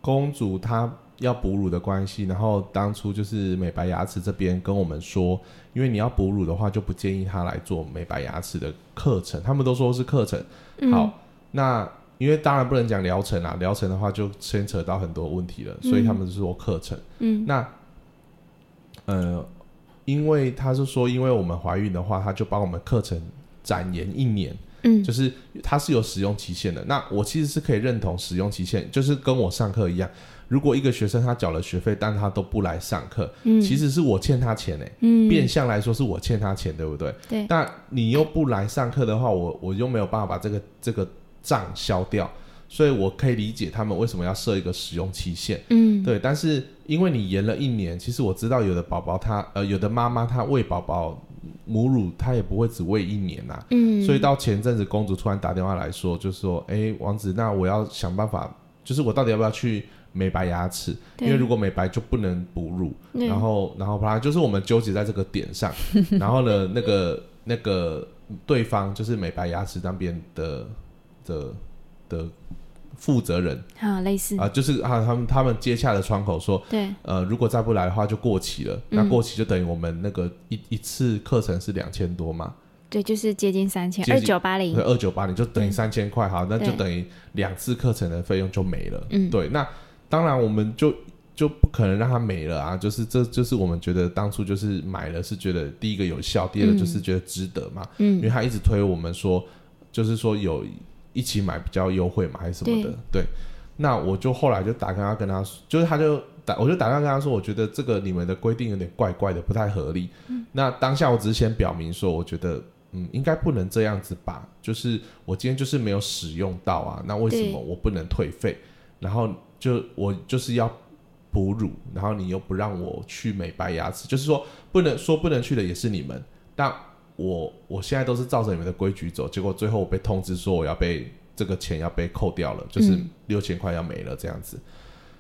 公主她要哺乳的关系，然后当初就是美白牙齿这边跟我们说，因为你要哺乳的话，就不建议他来做美白牙齿的课程，他们都说是课程。嗯好，那因为当然不能讲疗程啊，疗程的话就牵扯到很多问题了，所以他们是说课程。嗯那呃，因为他是说，因为我们怀孕的话，他就帮我们课程展延一年。嗯就是它是有使用期限的。那我其实是可以认同使用期限，就是跟我上课一样。如果一个学生他缴了学费，但他都不来上课，嗯，其实是我欠他钱诶、嗯。变相来说是我欠他钱，对不对？对。但你又不来上课的话，我我又没有办法把这个这个账消掉，所以我可以理解他们为什么要设一个使用期限。嗯。对，但是因为你延了一年，其实我知道有的宝宝他呃有的妈妈她喂宝宝母乳，她也不会只喂一年呐、嗯，所以到前阵子，公主突然打电话来说，就说：“哎，王子，那我要想办法，就是我到底要不要去美白牙齿？因为如果美白就不能哺乳。对然后，然后啪，就是我们纠结在这个点上。然后呢，那个那个对方就是美白牙齿那边的的的负责人啊类似啊、就是啊，他们他们接洽的窗口说，对呃，如果再不来的话就过期了。那过期就等于我们那个一一次课程是两千多嘛。”对，就是接近三千二九八零对，，二九八零就等于三千块，好，那就等于两次课程的费用就没了。嗯对，那当然我们就就不可能让它没了啊，就是这就是我们觉得当初就是买了是觉得第一个有效，第二个就是觉得值得嘛，嗯因为嗯他一直推我们说，就是说有一起买比较优惠嘛，还是什么的，对。那我就后来就打电话跟他说，就是他就打，我就打电话跟他说，我觉得这个你们的规定有点怪怪的，不太合理。那当下我只是先表明说，我觉得嗯，应该不能这样子吧？就是我今天就是没有使用到啊，那为什么我不能退费？然后就我就是要哺乳，然后你又不让我去美白牙齿，就是说不能说不能去的也是你们，但我我现在都是照着你们的规矩走，结果最后我被通知说我要被这个钱要被扣掉了，就是嗯六千块要没了这样子。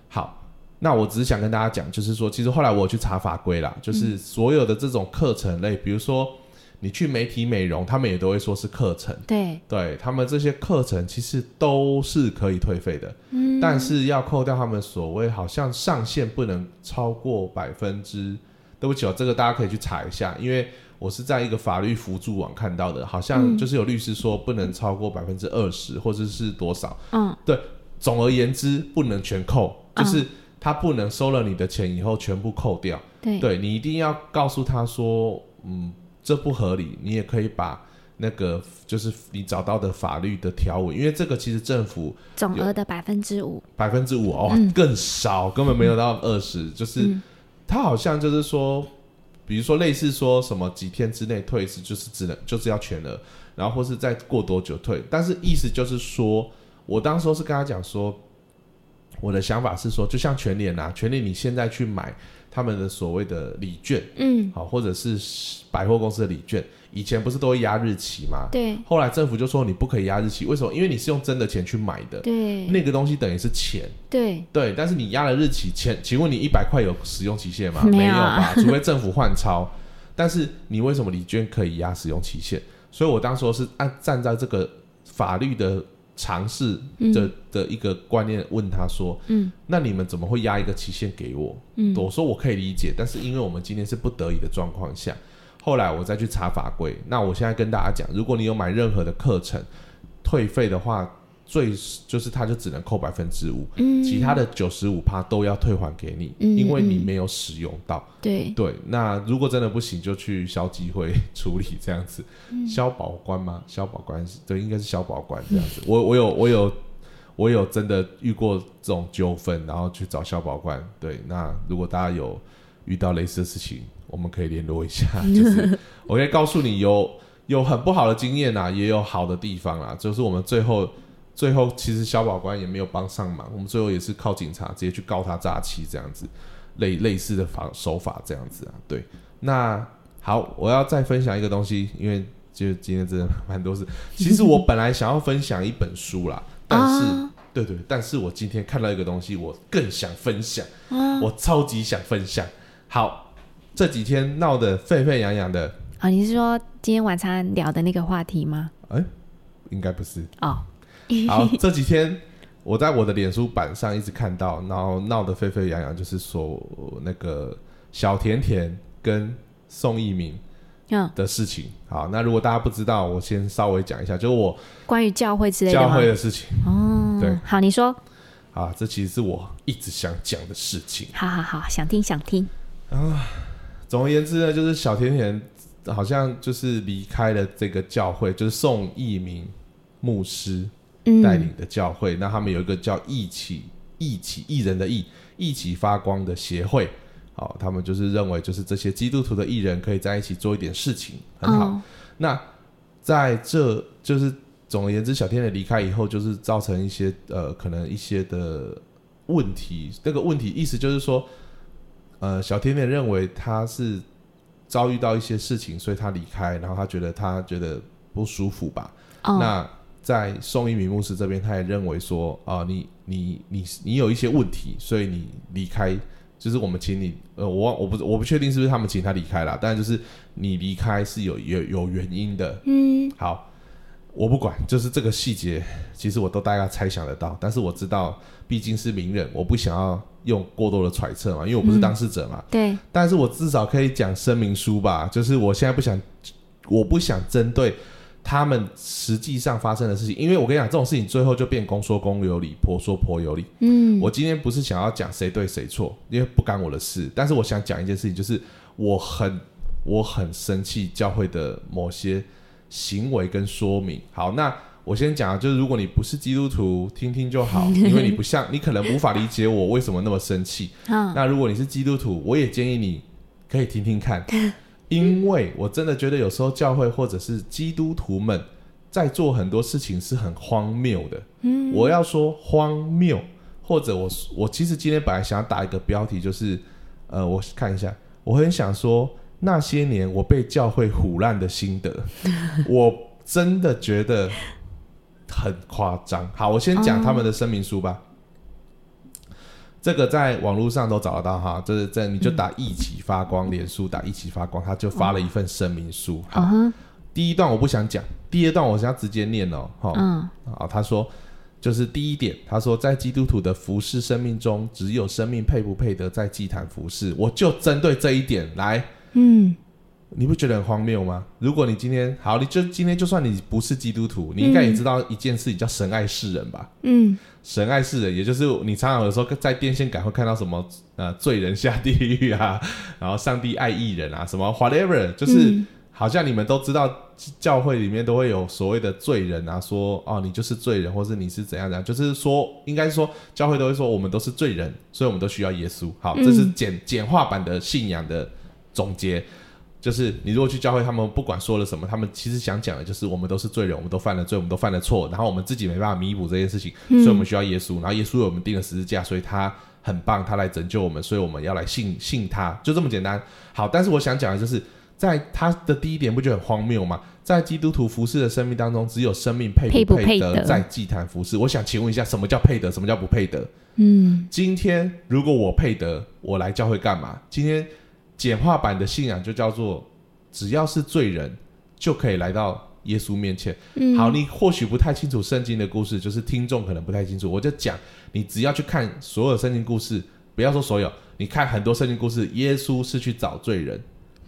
好，那我只是想跟大家讲，就是说，其实后来我去查法规啦，就是所有的这种课程类，比如说你去媒体美容，他们也都会说是课程。对，对他们这些课程其实都是可以退费的，嗯，但是要扣掉他们所谓好像上限不能超过百分之，对不起哦，这个大家可以去查一下，因为我是在一个法律辅助网看到的，好像嗯。就是有律师说不能超过百分之二十或者是多少，嗯。对总而言之不能全扣，嗯就是他不能收了你的钱以后全部扣掉，对。对你一定要告诉他说，嗯，这不合理，你也可以把。那个就是你找到的法律的条文，因为这个其实政府总额的百分之五，百分之五哦，嗯更少，根本没有到二十、就是嗯他好像就是说，比如说类似说什么几天之内退是就是只能就是要全额，然后或是再过多久退，但是意思就是说，我当时候是跟他讲说，我的想法是说，就像全联啊，全联你现在去买他们的所谓的礼券，嗯，好，或者是百货公司的礼券，以前不是都会压日期吗？对后来政府就说你不可以压日期，为什么？因为你是用真的钱去买的，对那个东西等于是钱。对，对，但是你压了日期，钱，请问你一百块有使用期限吗？没有啊吧，除非政府换钞。但是你为什么礼券可以压使用期限？所以我当时候是按站在这个法律的尝试的、的一个观念问他说，嗯，那你们怎么会压一个期限给我？嗯我说我可以理解，但是因为我们今天是不得已的状况下，后来我再去查法规。那我现在跟大家讲，如果你有买任何的课程退费的话，最就是它就只能扣百分之五，嗯，其他的九十五趴都要退还给你，嗯因为你嗯没有使用到。对对，那如果真的不行，就去消基会 处理这样子。嗯消保官吗？消保官是对，应该是消保官这样子。我我有我有我有真的遇过这种纠纷，然后去找消保官。对，那如果大家有遇到类似的事情，我们可以联络一下。就是 我可以告诉你有有很不好的经验啊，也有好的地方啦。就是我们最后最后其实消保官也没有帮上忙，我们最后也是靠警察直接去告他诈欺这样子，类类似的法手法这样子啊。对，那好，我要再分享一个东西，因为就今天真的蛮多事。其实我本来想要分享一本书啦，但是、啊对对，但是我今天看到一个东西，我更想分享，啊我超级想分享。好，这几天闹得沸沸扬扬的，啊，你是说今天晚餐聊的那个话题吗？应该不是。哦，好，这几天我在我的脸书版上一直看到，然后闹得沸沸扬扬，就是说那个小甜甜跟宋一鸣嗯，的事情。好，那如果大家不知道，我先稍微讲一下，就是我关于教会之类的吗教会？的事情哦，对好，你说，啊，这其实是我一直想讲的事情。好好好，想听想听。啊总而言之呢，就是小甜甜好像就是离开了这个教会，就是宋一鸣牧师嗯，带领的教会。那他们有一个叫“一起一起艺人的艺一起发光”的协会。好，他们就是认为，就是这些基督徒的艺人可以在一起做一点事情，很好。哦那在这就是总而言之，小天的离开以后，就是造成一些呃，可能一些的问题。那个问题意思就是说，呃，小甜甜认为他是遭遇到一些事情，所以他离开，然后他觉得他觉得不舒服吧。哦，那在宋一鸣牧师这边，他也认为说，啊、你你你你有一些问题，所以你离开，就是我们请你，呃，我我不我不确定是不是他们请他离开了，但就是你离开是有有有原因的。嗯，好，我不管，就是这个细节，其实我都大概猜想得到，但是我知道毕竟是名人，我不想要用过多的揣测嘛，因为我不是当事者嘛。对，但是我至少可以讲声明书吧，就是我现在不想，我不想针对他们实际上发生的事情，因为我跟你讲，这种事情最后就变公说公有理，婆说婆有理。嗯，我今天不是想要讲谁对谁错，因为不干我的事，但是我想讲一件事情，就是我很我很生气教会的某些行为跟说明。好，那我先讲啊，就是如果你不是基督徒，听听就好，因为你不像，你可能无法理解我为什么那么生气。嗯，那如果你是基督徒，我也建议你可以听听看，因为我真的觉得有时候教会或者是基督徒们在做很多事情是很荒谬的。嗯，我要说荒谬，或者我我其实今天本来想要打一个标题，就是呃，我看一下，我很想说那些年我被教会腐烂的心得，我真的觉得很夸张。好，我先讲他们的声明书吧。这个在网络上都找得到哈，就是在你就打“一起发光”，脸书打“一起发光”，他就发了一份声明书。第一段我不想讲，第二段我想要直接念哦。哈、嗯，好，他说就是第一点，他说在基督徒的服侍生命中，只有生命配不配得在祭坛服侍。我就针对这一点来，嗯，你不觉得很荒谬吗？如果你今天好，你就今天就算你不是基督徒，你应该也知道一件事情叫神爱世人吧？嗯，神爱世人，也就是你常常有时候在电线杆会看到什么呃罪人下地狱啊，然后上帝爱艺人啊，什么 whatever，就是。嗯好像你们都知道，教会里面都会有所谓的罪人啊，说哦你就是罪人，或是你是怎样怎样，就是说应该说教会都会说我们都是罪人，所以我们都需要耶稣。好，嗯这是简简化版的信仰的总结。就是你如果去教会，他们不管说了什么，他们其实想讲的就是我们都是罪人，我们都犯了罪，我们都犯了错，然后我们自己没办法弥补这件事情，所以我们需要耶稣。然后耶稣为我们定了十字架，所以他很棒，他来拯救我们，所以我们要来信信他，就这么简单。好，但是我想讲的就是，在他的第一点不就很荒谬吗？在基督徒服侍的生命当中，只有生命配配不配得得在祭坛服侍。我想请问一下，什么叫配得？什么叫不配得？嗯，今天如果我配得，我来教会干嘛？今天简化版的信仰就叫做，只要是罪人就可以来到耶稣面前。嗯好，你或许不太清楚圣经的故事，就是听众可能不太清楚，我就讲，你只要去看所有圣经故事，不要说所有，你看很多圣经故事，耶稣是去找罪人，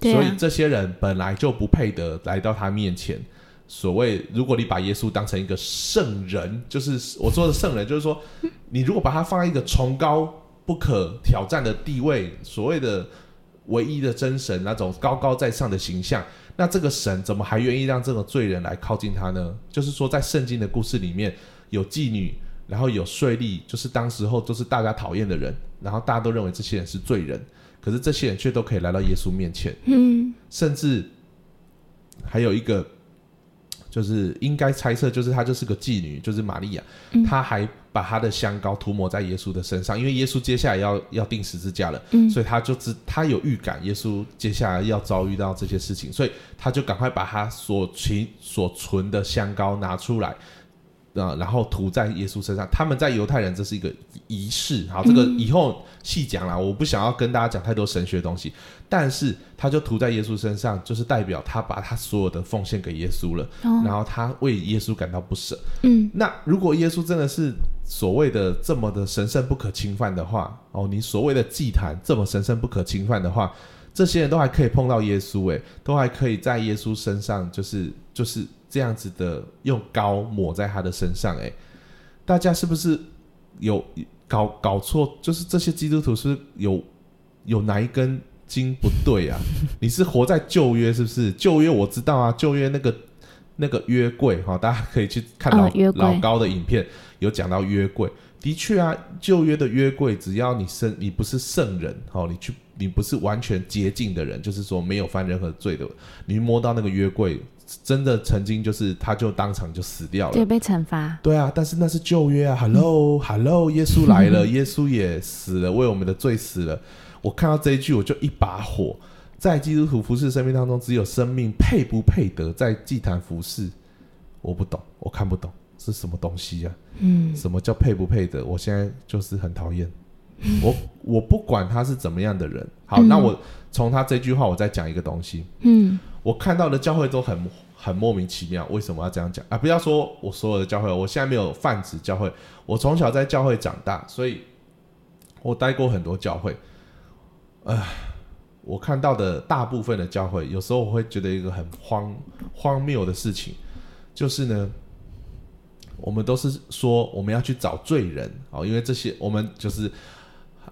啊所以这些人本来就不配得来到他面前。所谓，如果你把耶稣当成一个圣人，就是我说的圣人，就是说，你如果把他放在一个崇高不可挑战的地位，所谓的唯一的真神那种高高在上的形象，那这个神怎么还愿意让这个罪人来靠近他呢？就是说，在圣经的故事里面有妓女，然后有税吏，就是当时候都是大家讨厌的人，然后大家都认为这些人是罪人，可是这些人却都可以来到耶稣面前，嗯，甚至还有一个，就是应该猜测，就是她就是个妓女，就是玛利亚，她还把他的香膏涂抹在耶稣的身上，因为耶稣接下来要要钉十字架了，嗯所以他就知他有预感，耶稣接下来要遭遇到这些事情，所以他就赶快把他所存所存的香膏拿出来。啊、然后涂在耶稣身上。他们在犹太人这是一个仪式，好，这个以后细讲啦，我不想要跟大家讲太多神学的东西。但是他就涂在耶稣身上，就是代表他把他所有的奉献给耶稣了，哦然后他为耶稣感到不舍。嗯那如果耶稣真的是所谓的这么的神圣不可侵犯的话，哦，你所谓的祭坛这么神圣不可侵犯的话，这些人都还可以碰到耶稣，诶，都还可以在耶稣身上，就是就是这样子的用膏抹在他的身上，诶，大家是不是有搞搞错？就是这些基督徒是不是有有哪一根筋不对啊？你是活在旧约是不是？旧约我知道啊，旧约那个那个约柜哈、大家可以去看老、哦老高的影片，有讲到约柜。的确啊，旧约的约柜，只要你圣，你不是圣人，哦，你去，你不是完全洁净的人，就是说没有犯任何罪的，你摸到那个约柜，真的曾经就是他就当场就死掉了对，。被惩罚。对啊，但是那是旧约啊，Hello，Hello，耶稣来了，耶稣也死了，为我们的罪死了。我看到这一句，我就一把火。在基督徒服侍生命当中，只有生命配不配得在祭坛服侍，我不懂，我看不懂是什么东西呀、嗯什么叫配不配的？我现在就是很讨厌。我我不管他是怎么样的人，好，嗯那我从他这句话，我再讲一个东西。嗯我看到的教会都很很莫名其妙，为什么要这样讲啊？不要说我所有的教会，我现在没有泛指教会，我从小在教会长大，所以我待过很多教会。唉，我看到的大部分的教会，有时候我会觉得一个很荒荒谬的事情，就是呢，我们都是说我们要去找罪人哦，因为这些我们就是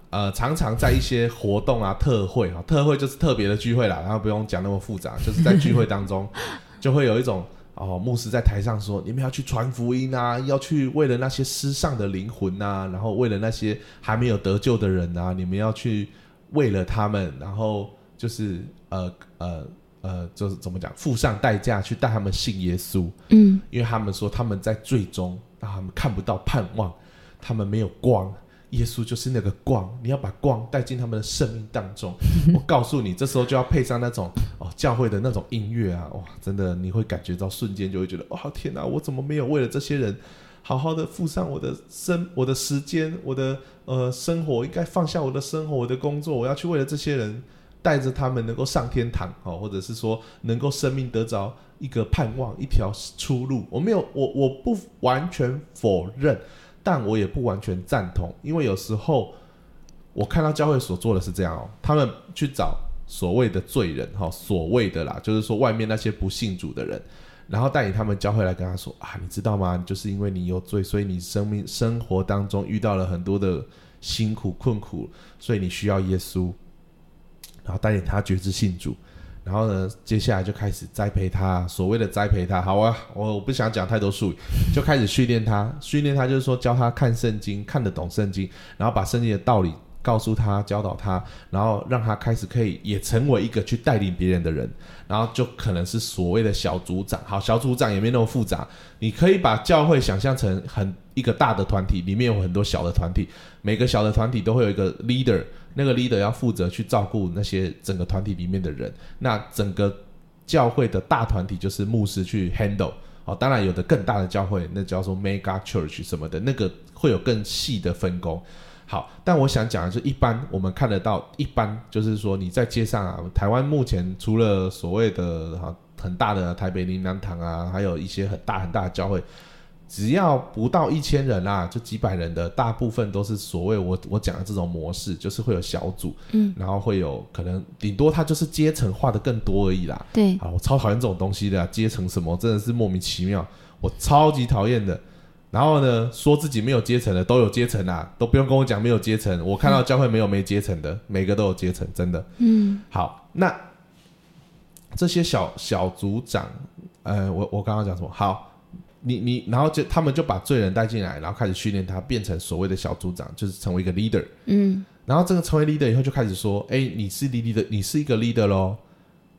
呃常常在一些活动啊、特会啊、特会就是特别的聚会啦，然后不用讲那么复杂，就是在聚会当中 就会有一种哦，牧师在台上说你们要去传福音啊，要去为了那些失丧的灵魂啊，然后为了那些还没有得救的人啊，你们要去为了他们，然后就是呃呃呃，就是怎么讲，付上代价去带他们信耶稣。嗯因为他们说他们在最终让他们看不到盼望，他们没有光。耶稣就是那个光，你要把光带进他们的生命当中。我告诉你，这时候就要配上那种哦教会的那种音乐啊，哇，真的你会感觉到瞬间就会觉得，哇天哪，我怎么没有为了这些人好好的付上我的生、我的时间、我的呃生活，应该放下我的生活、我的工作，我要去为了这些人带着他们能够上天堂哦，或者是说能够生命得着一个盼望、一条出路。我没有，我我不完全否认，但我也不完全赞同，因为有时候我看到教会所做的是这样哦，他们去找所谓的罪人哈、所谓的啦，就是说外面那些不信主的人。然后带领他们教会来跟他说啊，你知道吗？就是因为你有罪，所以你生命生活当中遇到了很多的辛苦困苦，所以你需要耶稣。然后带领他觉知信主，然后呢，接下来就开始栽培他，所谓的栽培他，好啊，我我不想讲太多术语，就开始训练他，训练他就是说教他看圣经，看得懂圣经，然后把圣经的道理告诉他，教导他，然后让他开始可以也成为一个去带领别人的人，然后就可能是所谓的小组长，好，小组长也没那么复杂，你可以把教会想象成很一个大的团体，里面有很多小的团体，每个小的团体都会有一个 leader。那个 leader 要负责去照顾那些整个团体里面的人，那整个教会的大团体就是牧师去 handle。哦，当然有的更大的教会，那叫做 mega church 什么的，那个会有更细的分工。好，但我想讲的是，一般我们看得到，一般就是说你在街上啊，台湾目前除了所谓的哈很大的台北灵粮堂啊，还有一些很大很大的教会，只要不到一千人啦、就几百人的，大部分都是所谓我我讲的这种模式，就是会有小组，嗯，然后会有可能顶多它就是阶层化的更多而已啦。对，啊，我超讨厌这种东西的、啊，阶层什么真的是莫名其妙，我超级讨厌的。然后呢，说自己没有阶层的都有阶层啊，都不用跟我讲没有阶层。我看到教会没有没阶层的，每个都有阶层，真的。嗯好，那这些小小组长，呃，我我刚刚讲什么？好，你你，然后就他们就把罪人带进来，然后开始训练他变成所谓的小组长，就是成为一个 leader。嗯然后这个成为 leader 以后，就开始说：“哎，你是 leader，你是一个 leader 咯。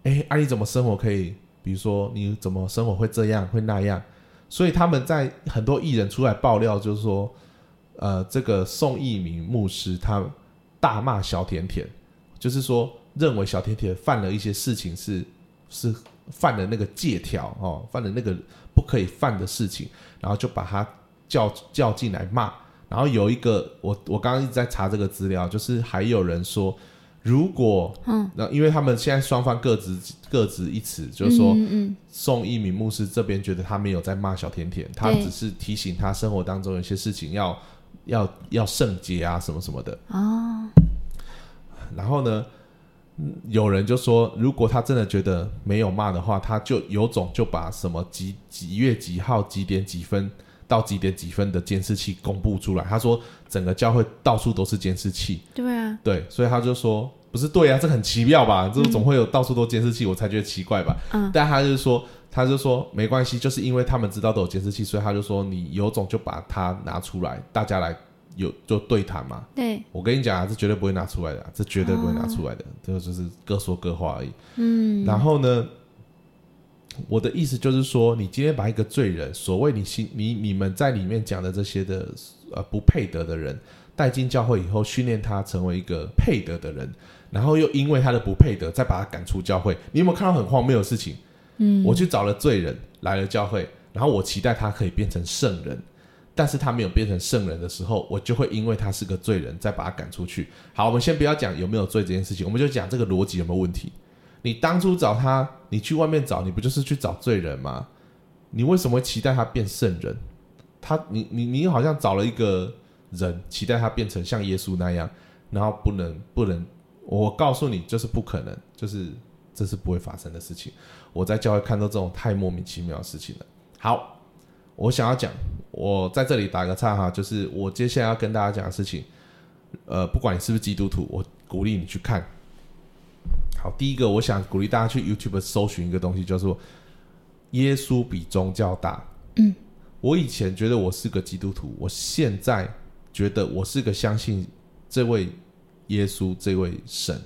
哎，啊，你怎么生活可以？比如说你怎么生活会这样，会那样？所以他们在很多艺人出来爆料，就是说，呃，这个宋义明牧师他大骂小甜甜，就是说认为小甜甜犯了一些事情是是犯了那个借条哦，犯了那个不可以犯的事情，然后就把他叫叫进来骂。然后有一个我我刚刚一直在查这个资料，就是还有人说，如果嗯，那因为他们现在双方各执各执一词，就是说。嗯嗯宋一鸣牧师这边觉得他没有在骂小甜甜，他只是提醒他生活当中有些事情要要要圣洁啊什么什么的。嗯哦，然后呢，嗯有人就说，如果他真的觉得没有骂的话，他就有种就把什么几几月几号几点几分到几点几分的监视器公布出来。他说整个教会到处都是监视器，对啊，对，所以他就说不是对啊，这很奇妙吧？这总会有到处都监视器，我才觉得奇怪吧？嗯但他就说，他就说没关系，就是因为他们知道都有监视器，所以他就说你有种就把它拿出来，大家来有就对谈嘛。对，我跟你讲啊，这绝对不会拿出来的啊、这绝对不会拿出来的，这个就是各说各话而已。嗯，然后呢，我的意思就是说，你今天把一个罪人，所谓你心你你们在里面讲的这些的呃不配得的人，带进教会以后，训练他成为一个配得的人，然后又因为他的不配得，再把他赶出教会。你有没有看到很荒谬的事情？嗯，我去找了罪人来了教会，然后我期待他可以变成圣人，但是他没有变成圣人的时候，我就会因为他是个罪人，再把他赶出去。好，我们先不要讲有没有罪这件事情，我们就讲这个逻辑有没有问题。你当初找他，你去外面找，你不就是去找罪人吗？你为什么会期待他变圣人？他，你你你好像找了一个人，期待他变成像耶稣那样，然后不能不能，我告诉你，就是不可能，就是这是不会发生的事情。我在教会看到这种太莫名其妙的事情了。好，我想要讲，我在这里打个岔哈，就是我接下来要跟大家讲的事情，呃，不管你是不是基督徒，我鼓励你去看。好，第一个，我想鼓励大家去 YouTube 搜寻一个东西，叫做“耶稣比宗教大”。嗯，我以前觉得我是个基督徒，我现在觉得我是个相信这位耶稣这位神，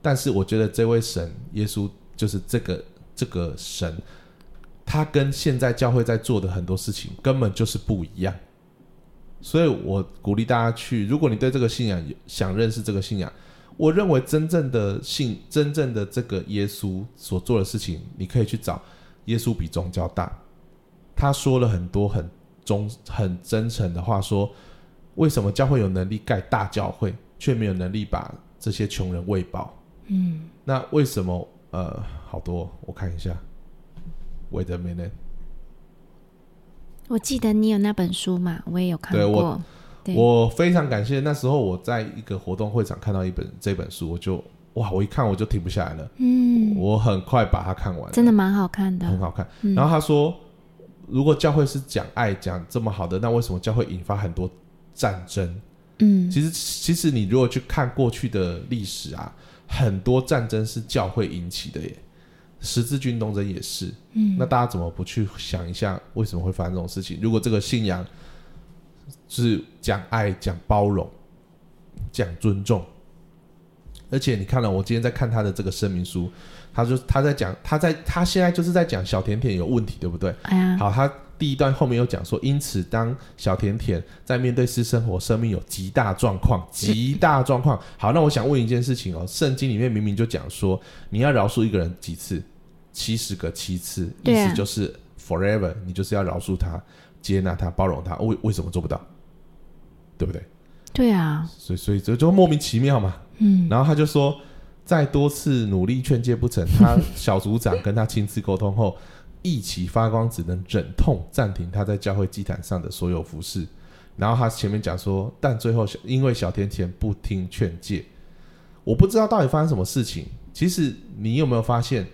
但是我觉得这位神耶稣就是这个这个神，他跟现在教会在做的很多事情根本就是不一样。所以我鼓励大家去，如果你对这个信仰有想认识这个信仰，我认为真正的信，真正的这个耶稣所做的事情，你可以去找耶稣比宗教大。他说了很多很忠、很真诚的话，说为什么教会有能力盖大教会，却没有能力把这些穷人喂饱？嗯，那为什么？呃，好多，我看一下。Wait a minute，我记得你有那本书嘛，我也有看对我我非常感谢那时候我在一个活动会场看到一本这本书，我就哇，我一看我就停不下来了，嗯，我很快把它看完，真的蛮好看的。很好看。嗯然后他说，如果教会是讲爱讲这么好的，那为什么教会引发很多战争？嗯，其实，其实你如果去看过去的历史啊，很多战争是教会引起的耶。十字军东征也是，嗯，那大家怎么不去想一下，为什么会发生这种事情？如果这个信仰是讲爱、讲包容、讲尊重，而且你看了，我今天在看他的这个声明书，他就他在讲，他在他现在就是在讲小甜甜有问题，对不对？哎呀，好，他第一段后面有讲说，因此当小甜甜在面对私生活、生命有极大状况、极大状况。好，那我想问一件事情哦，圣经里面明明就讲说，你要饶恕一个人几次？七十个七次，意思就是 forever，你就是要饶恕他、接纳他、包容他。为为什么做不到？对不对？对啊，所以所以这就莫名其妙嘛。嗯，然后他就说，再多次努力劝诫不成，他小组长跟他亲自沟通后，一起发光，只能忍痛暂停他在教会祭坛上的所有服饰。然后他前面讲说，但最后因为小甜甜不听劝诫，我不知道到底发生什么事情。其实你有没有发现，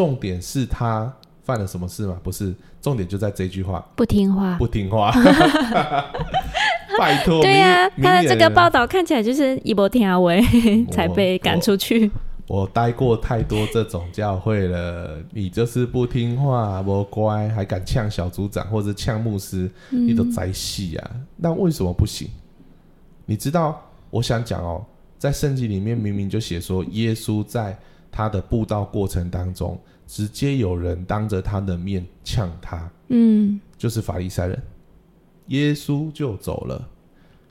重点是他犯了什么事吗？不是，重点就在这句话，不听话。不听话。拜托，对呀、明他的这个明报道看起来就是一波天阿威才被赶出去。我待过太多这种教会了，你就是不听话，不乖，还敢呛小组长或者呛牧师，你都栽戏啊！那为什么不行？你知道，我想讲哦，在圣经里面明明就写说，耶稣在他的布道过程当中，直接有人当着他的面呛他，嗯就是法利赛人，耶稣就走了。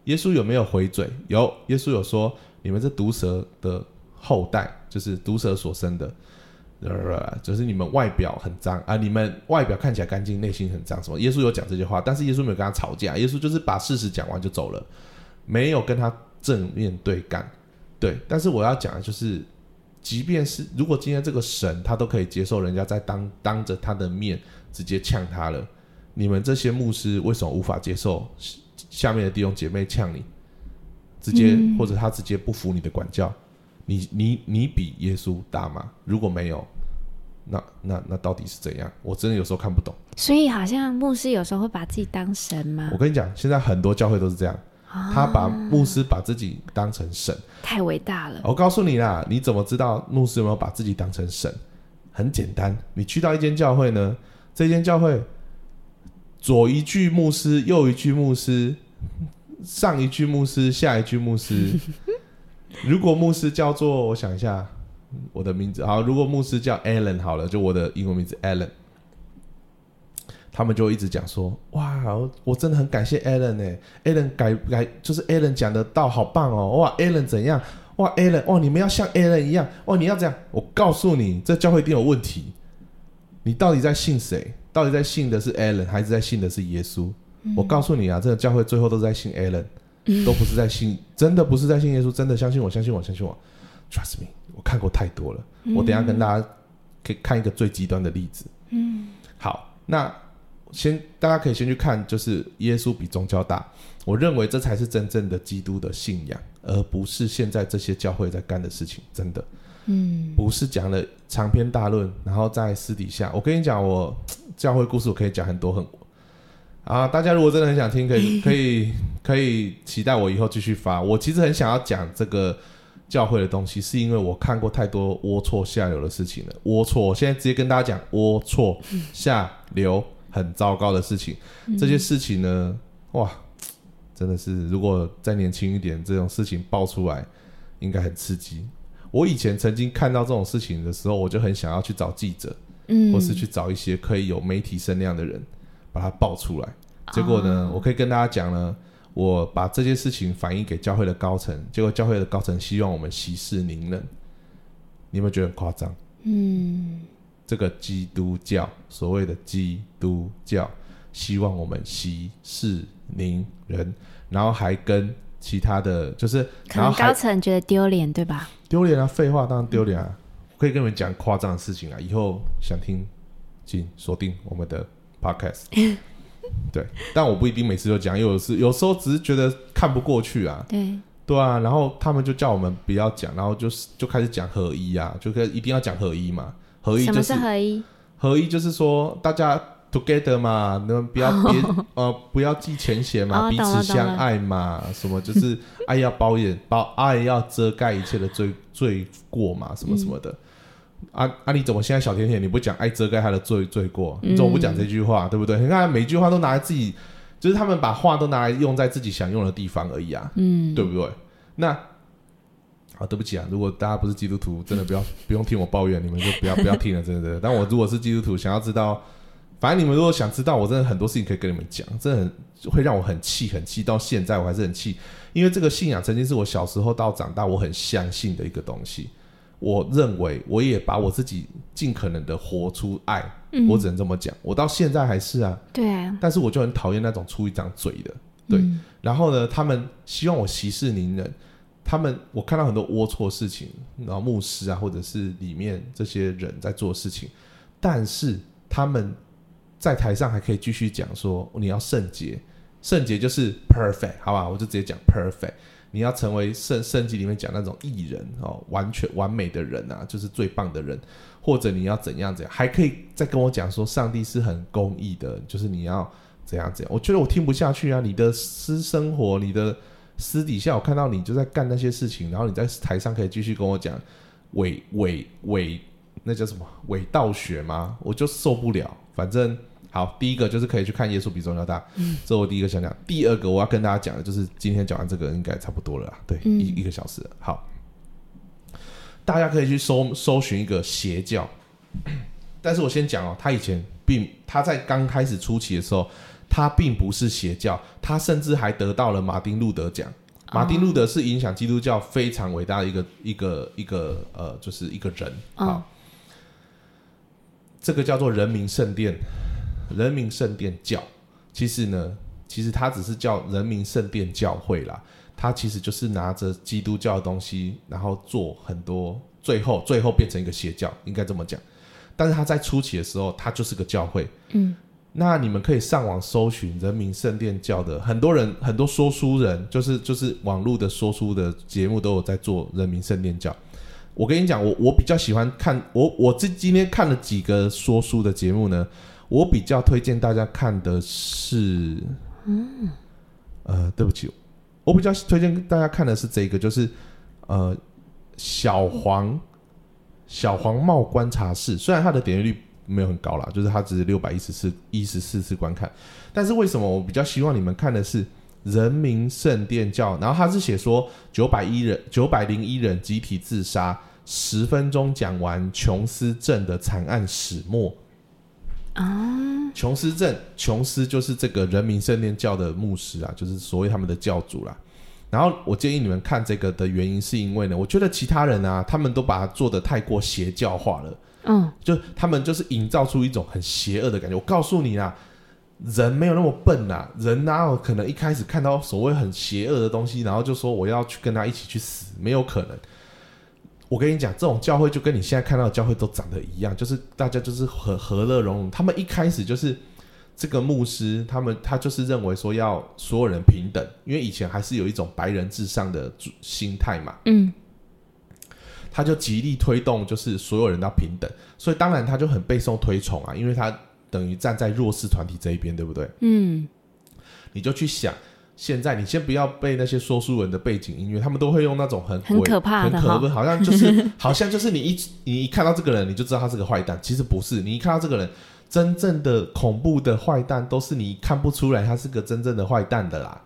耶稣有没有回嘴？有，耶稣有说：“你们这毒蛇的后代，就是毒蛇所生的，呃，就是你们外表很脏啊，你们外表看起来干净，内心很脏。”什么？耶稣有讲这句话，但是耶稣没有跟他吵架，耶稣就是把事实讲完就走了，没有跟他正面对干。对，但是我要讲的就是，即便是如果今天这个神他都可以接受人家在当当着他的面直接呛他了，你们这些牧师为什么无法接受？下面的弟兄姐妹呛你，直接或者他直接不服你的管教，你你你比耶稣大吗？如果没有，那那那到底是怎样？我真的有时候看不懂。所以好像牧师有时候会把自己当神吗？我跟你讲，现在很多教会都是这样，他把牧师把自己当成神，太伟大了。我告诉你啦，你怎么知道牧师有没有把自己当成神？很简单，你去到一间教会呢，这间教会。左一句牧师，右一句牧师，上一句牧师，下一句牧师。如果牧师叫做，我想一下，我的名字好。如果牧师叫 Allen 好了，就我的英文名字 Alan，他们就一直讲说，哇，我真的很感谢 Alan 呢，Alan 改改就是 Alan 讲的道好棒哦，哇，Alan 怎样？哇，Alan，哇，你们要像 Alan 一样，哇，你要这样。我告诉你，这教会一定有问题。你到底在信谁？到底在信的是 Allen 还是在信的是耶稣？我告诉你啊，这个教会最后都在信 Allen，都不是在信，真的不是在信耶稣，真的相信我，相信我，相信我，Trust me，我看过太多了。我等下跟大家可以看一个最极端的例子。嗯，好，那先大家可以先去看，就是耶稣比宗教大，我认为这才是真正的基督的信仰，而不是现在这些教会在干的事情，真的。嗯，不是讲了长篇大论，然后在私底下，我跟你讲，我教会故事我可以讲很多很啊。大家如果真的很想听，可以 可以可以期待我以后继续发。我其实很想要讲这个教会的东西，是因为我看过太多龌龊下流的事情了。龌龊，我现在直接跟大家讲，龌龊下流很糟糕的事情。这些事情呢，哇，真的是如果再年轻一点，这种事情爆出来，应该很刺激。我以前曾经看到这种事情的时候，我就很想要去找记者，嗯，或是去找一些可以有媒体声量的人，把它爆出来。结果呢，我可以跟大家讲呢，我把这件事情反映给教会的高层，结果教会的高层希望我们息事宁人。你有没有觉得很夸张？嗯，这个基督教所谓的基督教希望我们息事宁人，然后还跟其他的就是，可能高层觉得丢脸，对吧？丢脸啊！废话，当然丢脸啊！可以跟你们讲夸张的事情啊！以后想听，请锁定我们的 podcast。对，但我不一定每次都讲，有时有时候只是觉得看不过去啊。对对啊，然后他们就叫我们不要讲，然后就是就开始讲合一啊，就可一定要讲合一嘛。合一就是合一，合一就是说大家。Together 嘛，你们不要别呃不要记前嫌嘛，彼此相爱嘛，什么就是 爱要包掩包爱要遮盖一切的罪罪过嘛，什么什么的。啊啊！你怎么现在小甜甜你不讲爱遮盖他的罪罪过？你怎么不讲这句话？对不对？你看每句话都拿来自己，就是他们把话都拿来用在自己想用的地方而已啊，嗯，对不对？那啊，对不起啊，如果大家不是基督徒，真的不要不用听我抱怨，你们就不要不要听了，真的。但我如果是基督徒，想要知道。反正你们如果想知道，我真的很多事情可以跟你们讲，真的很会让我很气，很气。到现在我还是很气，因为这个信仰曾经是我小时候到长大我很相信的一个东西。我认为我也把我自己尽可能的活出爱，我只能这么讲。我到现在还是啊，对啊。但是我就很讨厌那种出一张嘴的，对。然后呢，他们希望我息事宁人。他们我看到很多龌龊事情，然后牧师啊，或者是里面这些人在做事情，但是他们。在台上还可以继续讲说你要圣洁，圣洁就是 perfect，好吧？我就直接讲 perfect。你要成为圣圣经里面讲那种艺人哦，完全完美的人啊，就是最棒的人。或者你要怎样怎样，还可以再跟我讲说上帝是很公义的，就是你要怎样怎样。我觉得我听不下去啊！你的私生活，你的私底下，我看到你就在干那些事情，然后你在台上可以继续跟我讲伪伪伪，那叫什么伪道学吗？我就受不了，反正。好，第一个就是可以去看耶稣比宗教大，嗯这我第一个想讲。第二个我要跟大家讲的就是今天讲完这个应该差不多了，对，一一个小时。好，大家可以去搜搜寻一个邪教，但是我先讲哦，他以前并他在刚开始初期的时候，它并不是邪教，它甚至还得到了马丁路德奖。马丁路德是影响基督教非常伟大的一个一个一个呃，就是一个人。好，这个叫做人民圣殿，人民圣殿教。其实呢，其实它只是叫人民圣殿教会啦。它其实就是拿着基督教的东西，然后做很多，最后最后变成一个邪教，应该这么讲。但是他在初期的时候，他就是个教会。嗯，那你们可以上网搜寻人民圣殿教的，很多人很多说书人，就是就是网络的说书的节目都有在做人民圣殿教。我跟你讲，我我比较喜欢看我我这今天看了几个说书的节目呢，我比较推荐大家看的是，嗯，呃，对不起，我比较推荐大家看的是这个，就是呃小黄。小黄帽观察室虽然它的点击率没有很高啦，就是它只是六百一十四一十四次观看，但是为什么我比较希望你们看的是人民圣殿教？然后他是写说九百一人九百零一人集体自杀，十分钟讲完琼斯镇的惨案始末啊！琼斯镇，琼斯就是这个人民圣殿教的牧师啊，就是所谓他们的教主啦。然后我建议你们看这个的原因，是因为呢，我觉得其他人啊，他们都把它做的太过邪教化了。嗯，就他们就是营造出一种很邪恶的感觉。我告诉你啊，人没有那么笨呐，人哪有可能一开始看到所谓很邪恶的东西，然后就说我要去跟他一起去死？没有可能。我跟你讲，这种教会就跟你现在看到的教会都长得一样，就是大家就是和和乐融融。他们一开始就是。这个牧师，他们他就是认为说要所有人平等，因为以前还是有一种白人至上的心态嘛。嗯，他就极力推动，就是所有人都要平等，所以当然他就很备受推崇啊，因为他等于站在弱势团体这一边，对不对？嗯，你就去想，现在你先不要被那些说书人的背景音乐，他们都会用那种很很可怕的，很可怕，好像就是 好像就是你一你一看到这个人，你就知道他是个坏蛋，其实不是，你一看到这个人。真正的恐怖的坏蛋都是你看不出来他是个真正的坏蛋的啦。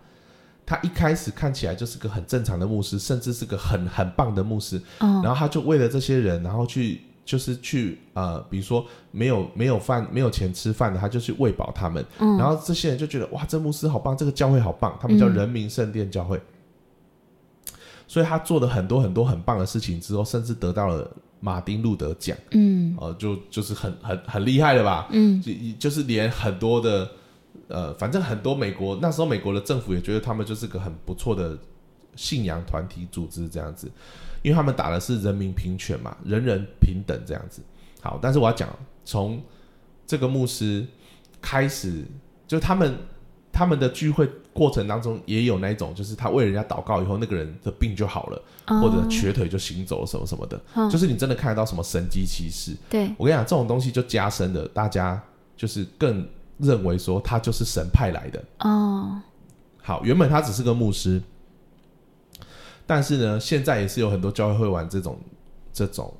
他一开始看起来就是个很正常的牧师，甚至是个很很棒的牧师。然后他就为了这些人，然后去就是去呃，比如说没有没有饭没有钱吃饭的，他就去喂饱他们。然后这些人就觉得哇，这牧师好棒，这个教会好棒，他们叫人民圣殿教会。所以他做了很多很多很棒的事情之后，甚至得到了。马丁路德奖，嗯，呃，就就是很很很厉害的吧，嗯，就就是连很多的，呃，反正很多美国那时候美国的政府也觉得他们就是个很不错的信仰团体组织这样子，因为他们打的是人民平权嘛，人人平等这样子。好，但是我要讲从这个牧师开始，就他们他们的聚会。过程当中也有那一种，就是他为人家祷告以后，那个人的病就好了，或者瘸腿就行走什么什么的，就是你真的看得到什么神机骑士。对我跟你讲，这种东西就加深了大家就是更认为说他就是神派来的。哦，好，原本他只是个牧师，但是呢，现在也是有很多教会会玩这种这种，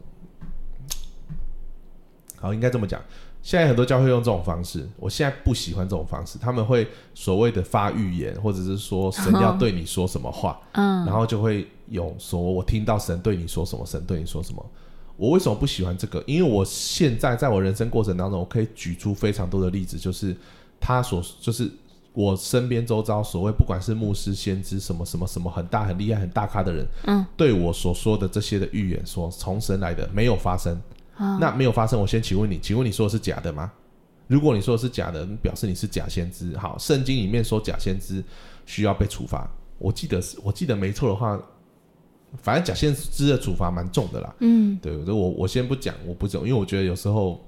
好，应该这么讲。现在很多教会用这种方式，我现在不喜欢这种方式。他们会所谓的发预言，或者是说神要对你说什么话，嗯，然后就会有说我听到神对你说什么，神对你说什么。我为什么不喜欢这个？因为我现在在我人生过程当中，我可以举出非常多的例子，就是他所就是我身边周遭所谓不管是牧师、先知什么什么什么很大很厉害很大咖的人，嗯，对我所说的这些的预言，说从神来的没有发生。那没有发生，我先请问你，请问你说的是假的吗？如果你说的是假的，表示你是假先知。好，圣经里面说假先知需要被处罚。我记得是我记得没错的话，反正假先知的处罚蛮重的啦。嗯，对，我我先不讲，我不讲，因为我觉得有时候，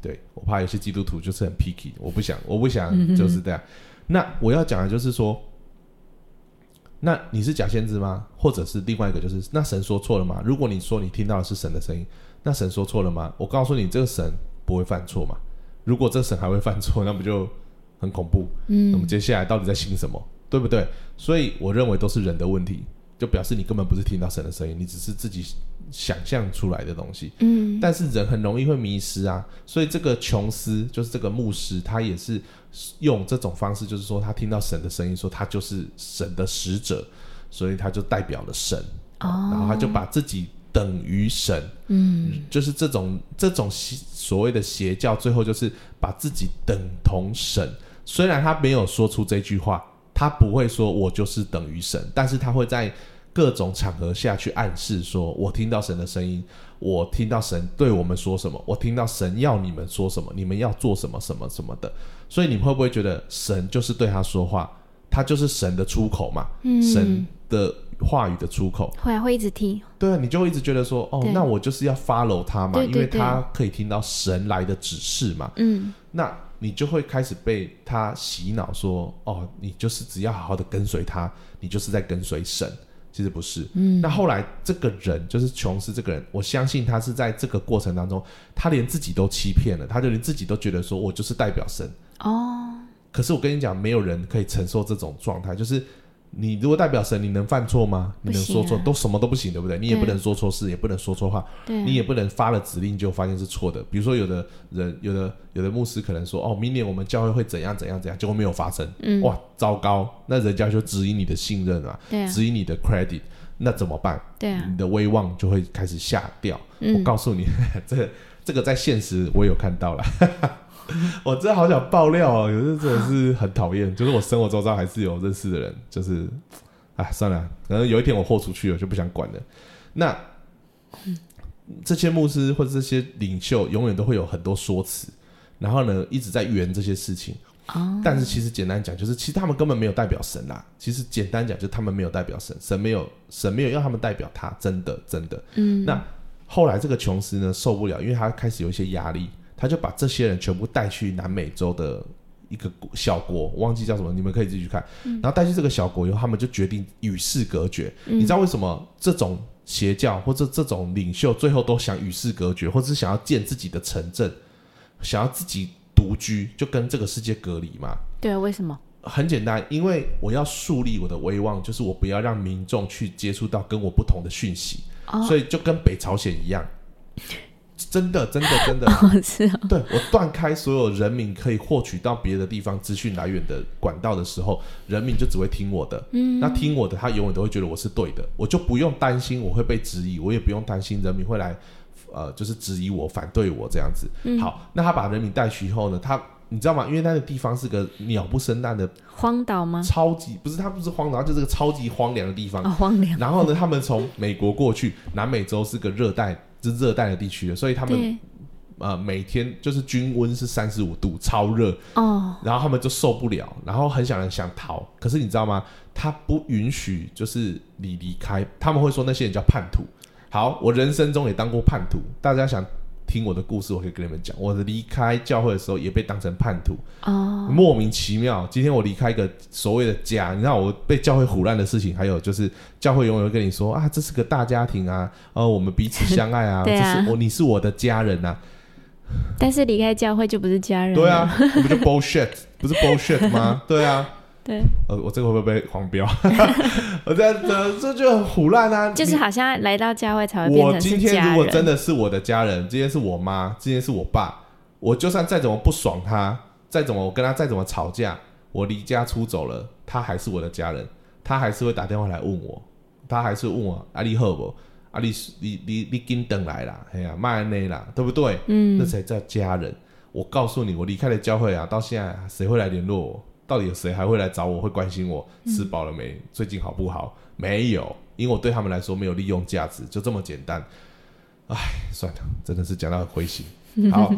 对我怕有些基督徒就是很 picky，我不想，我不想就是这样。那我要讲的就是说，那你是假先知吗？或者是另外一个就是，那神说错了吗？如果你说你听到的是神的声音。那神说错了吗？我告诉你，这个神不会犯错嘛。如果这神还会犯错，那不就很恐怖？嗯，那么接下来到底在信什么？对不对？所以我认为都是人的问题，就表示你根本不是听到神的声音，你只是自己想象出来的东西。嗯，但是人很容易会迷失啊。所以这个琼斯就是这个牧师，他也是用这种方式，就是说他听到神的声音，说他就是神的使者，所以他就代表了神。哦，然后他就把自己。等于神，嗯，就是这种这种所谓的邪教，最后就是把自己等同神，虽然他没有说出这句话，他不会说我就是等于神，但是他会在各种场合下去暗示说，我听到神的声音，我听到神对我们说什么，我听到神要你们说什么，你们要做什么什么什么的。所以你们会不会觉得神就是对他说话，他就是神的出口嘛？嗯，神的话语的出口。会啊，会一直听。对啊，你就会一直觉得说，哦，那我就是要 follow 他嘛，对对因为他可以听到神来的指示嘛。嗯，那你就会开始被他洗脑说，哦，你就是只要好好的跟随他，你就是在跟随神。其实不是，嗯。那后来这个人就是琼斯这个人，我相信他是在这个过程当中，他连自己都欺骗了，他就连自己都觉得说我就是代表神。哦，可是我跟你讲，没有人可以承受这种状态，就是你如果代表神，你能犯错吗？你能说错，啊都什么都不行，对不对？你也不能说错事，也不能说错话，啊，你也不能发了指令就发现是错的。比如说，有的人，有的有的牧师可能说，哦，明年我们教会会怎样怎样怎样，结果没有发生，嗯，哇，糟糕，那人家就质疑你的信任啊，质疑你的 credit，那怎么办？对啊，你的威望就会开始下掉。我嗯，告诉你，这个这个在现实我有看到了。我真的好想爆料啊，可是真的是很讨厌。就是我生活周遭还是有认识的人，就是，哎，算了，可能有一天我豁出去了，就不想管了。那这些牧师或者这些领袖，永远都会有很多说辞，然后呢，一直在圆这些事情。哦，但是其实简单讲，就是其实他们根本没有代表神啦。其实简单讲，就是他们没有代表神，神没有神没有要他们代表他，真的真的。嗯，那后来这个琼斯呢受不了，因为他开始有一些压力，他就把这些人全部带去南美洲的一个小国，我忘记叫什么，你们可以自己去看。然后带去这个小国以后，他们就决定与世隔绝。嗯你知道为什么这种邪教或者这种领袖最后都想与世隔绝，或者是想要建自己的城镇，想要自己独居，就跟这个世界隔离嘛？对啊，为什么？很简单，因为我要树立我的威望，就是我不要让民众去接触到跟我不同的讯息，哦，所以就跟北朝鲜一样，真的，真的，真的，哦，是哦，对我断开所有人民可以获取到别的地方资讯来源的管道的时候，人民就只会听我的。嗯，那听我的，他永远都会觉得我是对的，我就不用担心我会被质疑，我也不用担心人民会来，呃，就是质疑我、反对我这样子。嗯好，那他把人民带去以后呢，他你知道吗？因为那个地方是个鸟不生蛋的荒岛吗？超级，不是它不是荒岛，它就是个超级荒凉的地方。哦，荒凉，然后呢，他们从美国过去，南美洲是个热带，是热带的地区的，所以他们对，呃每天就是均温是三十五度，超热，哦，然后他们就受不了，然后很想很想逃，可是你知道吗？他不允许就是你离开，他们会说那些人叫叛徒。好，我人生中也当过叛徒，大家想听我的故事，我可以跟你们讲，我的离开教会的时候也被当成叛徒，哦，莫名其妙。今天我离开一个所谓的家，你知道我被教会唬烂的事情，还有就是教会永远会跟你说啊，这是个大家庭啊，呃，我们彼此相爱啊，这是我你是我的家人啊，但是离开教会就不是家人，对啊，，我们就 bullshit，不是 bullshit 吗？对啊，对，呃，我这个会不会被黄标？我这这这就很胡乱啊！就是好像来到教会才会变我成今天如果真的是我的家人，今天是我妈，今天是我爸，我就算再怎么不爽他，再怎么我跟他再怎么吵架，我离家出走了，他还是我的家人，他还是会打电话来问我，他还是问我啊你好不？啊你你你你紧等来啦，哎呀卖内啦，对不对？嗯那，才叫家人。我告诉你，我离开了教会啊，到现在谁会来联络我？到底有谁还会来找我？会关心我吃饱了没？最近好不好？没有，因为我对他们来说没有利用价值，就这么简单。唉，算了，真的是讲到很灰心。好，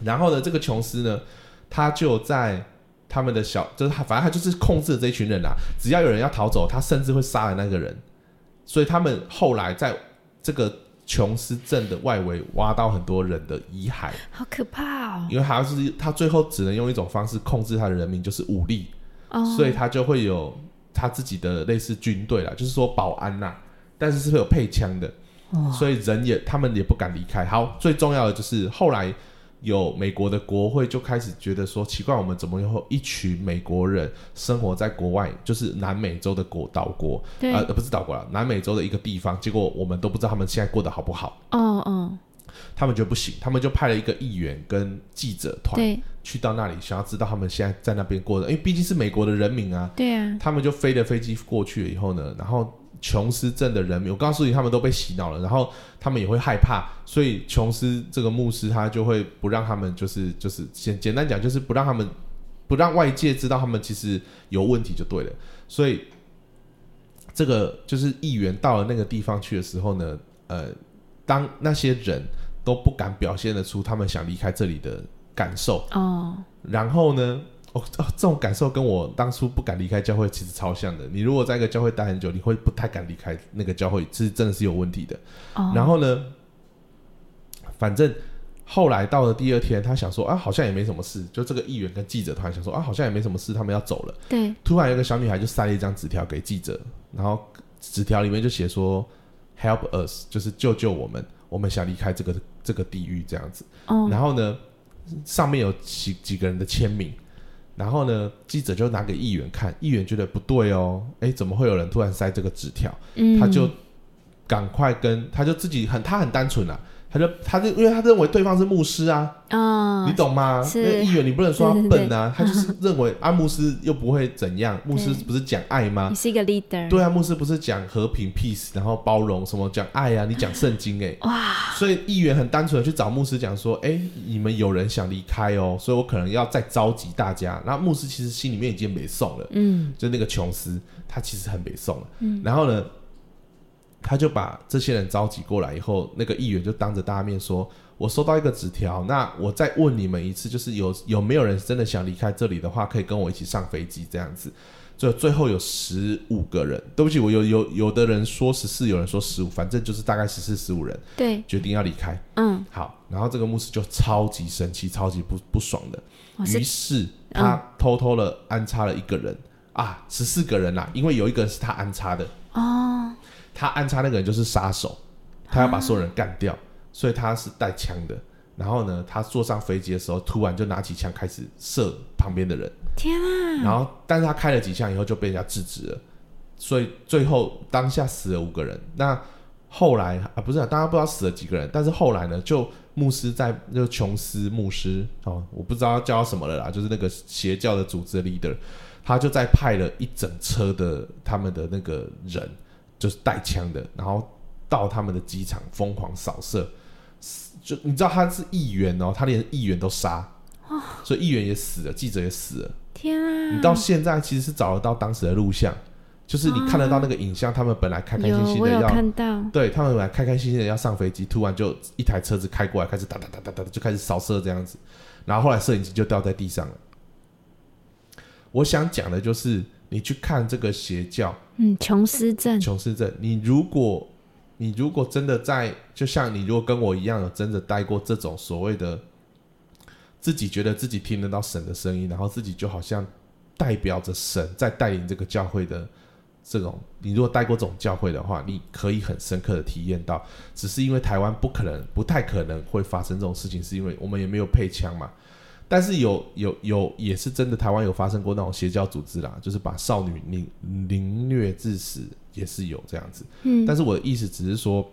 然后呢，这个琼斯呢，他就在他们的小，就是他，反正他就是控制了这一群人啊。只要有人要逃走，他甚至会杀了那个人。所以他们后来在这个琼斯镇的外围挖到很多人的遗骸，好可怕哦，因为他是他最后只能用一种方式控制他的人民，就是武力，哦，所以他就会有他自己的类似军队啦，就是说保安呐，但是是会有配枪的，哇。所以人也他们也不敢离开。好，最重要的就是后来有美国的国会就开始觉得说，奇怪，我们怎么有一群美国人生活在国外，就是南美洲的国岛国，对，呃，不是岛国了，南美洲的一个地方，结果我们都不知道他们现在过得好不好。哦哦，他们觉得不行，他们就派了一个议员跟记者团去到那里，想要知道他们现在在那边过的，因为毕竟是美国的人民啊，对啊，他们就飞的飞机过去了以后呢，然后琼斯镇的人民，我告诉你，他们都被洗脑了，然后他们也会害怕，所以琼斯这个牧师他就会不让他们，就是就是简简单讲，就是不让他们不让外界知道他们其实有问题就对了。所以这个就是议员到了那个地方去的时候呢，呃，当那些人都不敢表现得出他们想离开这里的感受，哦，然后呢，哦哦，这种感受跟我当初不敢离开教会其实超像的。你如果在一个教会待很久，你会不太敢离开那个教会，是真的是有问题的。哦，然后呢，反正后来到了第二天，他想说啊，好像也没什么事。就这个议员跟记者突然想说啊，好像也没什么事，他们要走了。对，突然有个小女孩就塞了一张纸条给记者，然后纸条里面就写说 “Help us”，就是救救我们，我们想离开这个这个地狱这样子。哦，然后呢，上面有几几个人的签名，然后呢，记者就拿给议员看，议员觉得不对哦，诶，怎么会有人突然塞这个纸条？嗯，他就赶快跟，他就自己很，他很单纯啊，他就他就因为他认为对方是牧师啊，哦，你懂吗？是。那个议员你不能说他对对笨啊，他就是认为啊，牧师又不会怎样，牧师不是讲爱吗？你？是一个 leader，对啊，牧师不是讲和平 peace，然后包容什么讲爱啊，你讲圣经哎、哇，所以议员很单纯的去找牧师讲说，哎，你们有人想离开哦，所以我可能要再召集大家。然后牧师其实心里面已经没送了，嗯。就那个琼斯，他其实很没送了。嗯，然后呢，他就把这些人召集过来以后，那个议员就当着大家面说：“我收到一个纸条，那我再问你们一次，就是有有没有人真的想离开这里的话，可以跟我一起上飞机这样子。”最最后有十五个人，对不起，我有有有的人说十四，有人说十五，反正就是大概十四十五人对，决定要离开。嗯，好，然后这个牧师就超级生气，超级不不爽的，于是他偷偷的安插了一个人、啊，十四个人啦，因为有一个人是他安插的，哦，他安插那个人就是杀手，他要把所有人干掉，所以他是带枪的。然后呢，他坐上飞机的时候，突然就拿起枪开始射旁边的人，天啊，然后但是他开了几枪以后就被人家制止了，所以最后当下死了五个人。那后来啊，不是、啊，大家不知道死了几个人，但是后来呢，就牧师在就琼斯牧师哦，我不知道叫什么了啦，就是那个邪教的组织的 leader，他就在派了一整车的他们的那个人，就是带枪的，然后到他们的机场疯狂扫射。就你知道他是议员哦，他连议员都杀，所以议员也死了，记者也死了。天啊，你到现在其实是找得到当时的录像，就是你看得到那个影像，他们本来开开心心的要，看到，对他们本来开开心心的要上飞机，突然就一台车子开过来，开始哒哒哒哒哒就开始扫射这样子，然后后来摄影机就掉在地上了。我想讲的就是，你去看这个邪教嗯，琼斯镇，琼斯镇，你如果你如果真的在，就像你如果跟我一样有真的待过这种所谓的自己觉得自己听得到神的声音，然后自己就好像代表着神在带领这个教会的这种，你如果待过这种教会的话，你可以很深刻的体验到，只是因为台湾不可能、不太可能会发生这种事情，是因为我们也没有配枪嘛。但是有有有也是真的，台湾有发生过那种邪教组织啦，就是把少女凌凌虐致死，也是有这样子。嗯，但是我的意思只是说，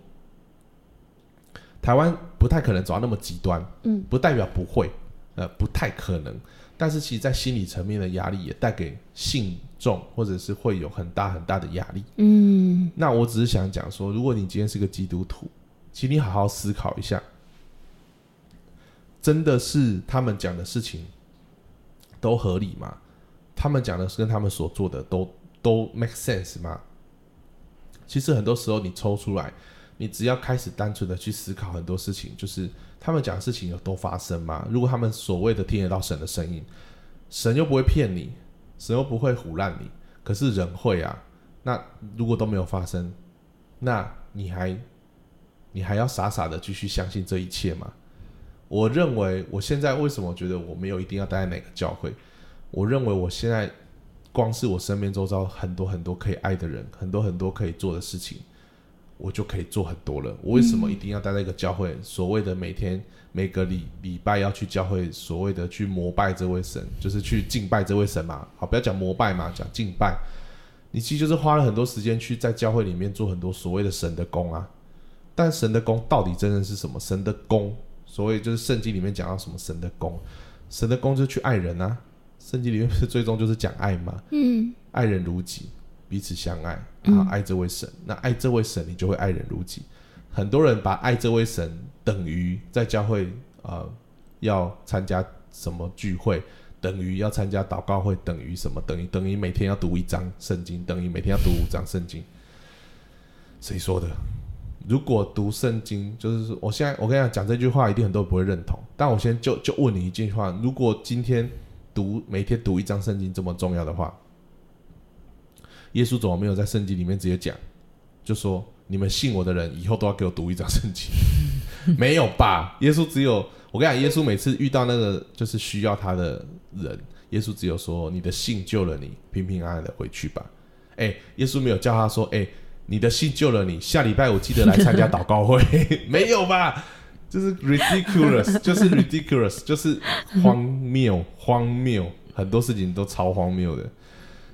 台湾不太可能走到那么极端，嗯，不代表不会，呃，不太可能。但是其实，在心理层面的压力也带给信众或者是会有很大很大的压力。嗯，那我只是想讲说，如果你今天是个基督徒，请你好好思考一下，真的是他们讲的事情都合理吗？他们讲的是跟他们所做的都都 make sense 吗？其实很多时候你抽出来，你只要开始单纯的去思考很多事情，就是他们讲的事情有都发生吗？如果他们所谓的听得到神的声音，神又不会骗你，神又不会唬烂你，可是人会啊。那如果都没有发生，那你还你还要傻傻的继续相信这一切吗？我认为我现在为什么觉得我没有一定要待在哪个教会？我认为我现在光是我身边周遭很多很多可以爱的人，很多很多可以做的事情，我就可以做很多了。我为什么一定要待在一个教会？所谓的每天每个礼礼拜要去教会，所谓的去膜拜这位神，就是去敬拜这位神嘛。好，不要讲膜拜嘛，讲敬拜。你其实就是花了很多时间去在教会里面做很多所谓的神的功啊。但神的功到底真的是什么？神的功，所以就是圣经里面讲到什么神的功，神的功就是去爱人啊。圣经里面不是最终就是讲爱吗？嗯，爱人如己，彼此相爱，然后爱这位神。那爱这位神，你就会爱人如己。很多人把爱这位神等于在教会呃要参加什么聚会，等于要参加祷告会，等于什么？等于等于每天要读一章圣经，等于每天要读五章圣经。谁说的？如果读圣经，就是说，我现在我跟你讲讲这句话，一定很多人不会认同。但我先就就问你一句话：如果今天读每天读一张圣经这么重要的话，耶稣怎么没有在圣经里面直接讲，就说你们信我的人以后都要给我读一张圣经？没有吧？耶稣只有我跟你讲，耶稣每次遇到那个就是需要他的人，耶稣只有说你的信救了你，平平安安的回去吧。哎，耶稣没有叫他说，哎，你的信救了你，下礼拜我记得来参加祷告会，没有吧？就是 ridiculous，就是 ridiculous，就是荒谬，荒谬，很多事情都超荒谬的。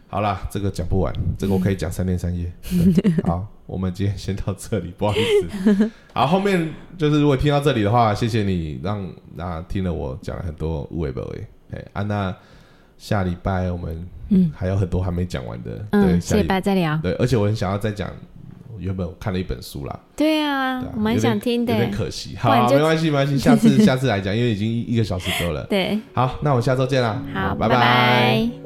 好啦，这个讲不完，这个我可以讲三天三夜。好，我们今天先到这里，不好意思。好，后面就是如果听到这里的话，谢谢你让那听了我讲了很多无为不为。哎，啊，那下礼拜我们嗯还有很多还没讲完的，对，下礼拜再聊。对，而且我很想要再讲，原本我看了一本书啦。对啊，我蛮想听的，有点可惜。好，没关系，没关系，下次下次来讲，因为已经一个小时多了。对，好，那我下周见啦。好，拜拜。Mm-hmm.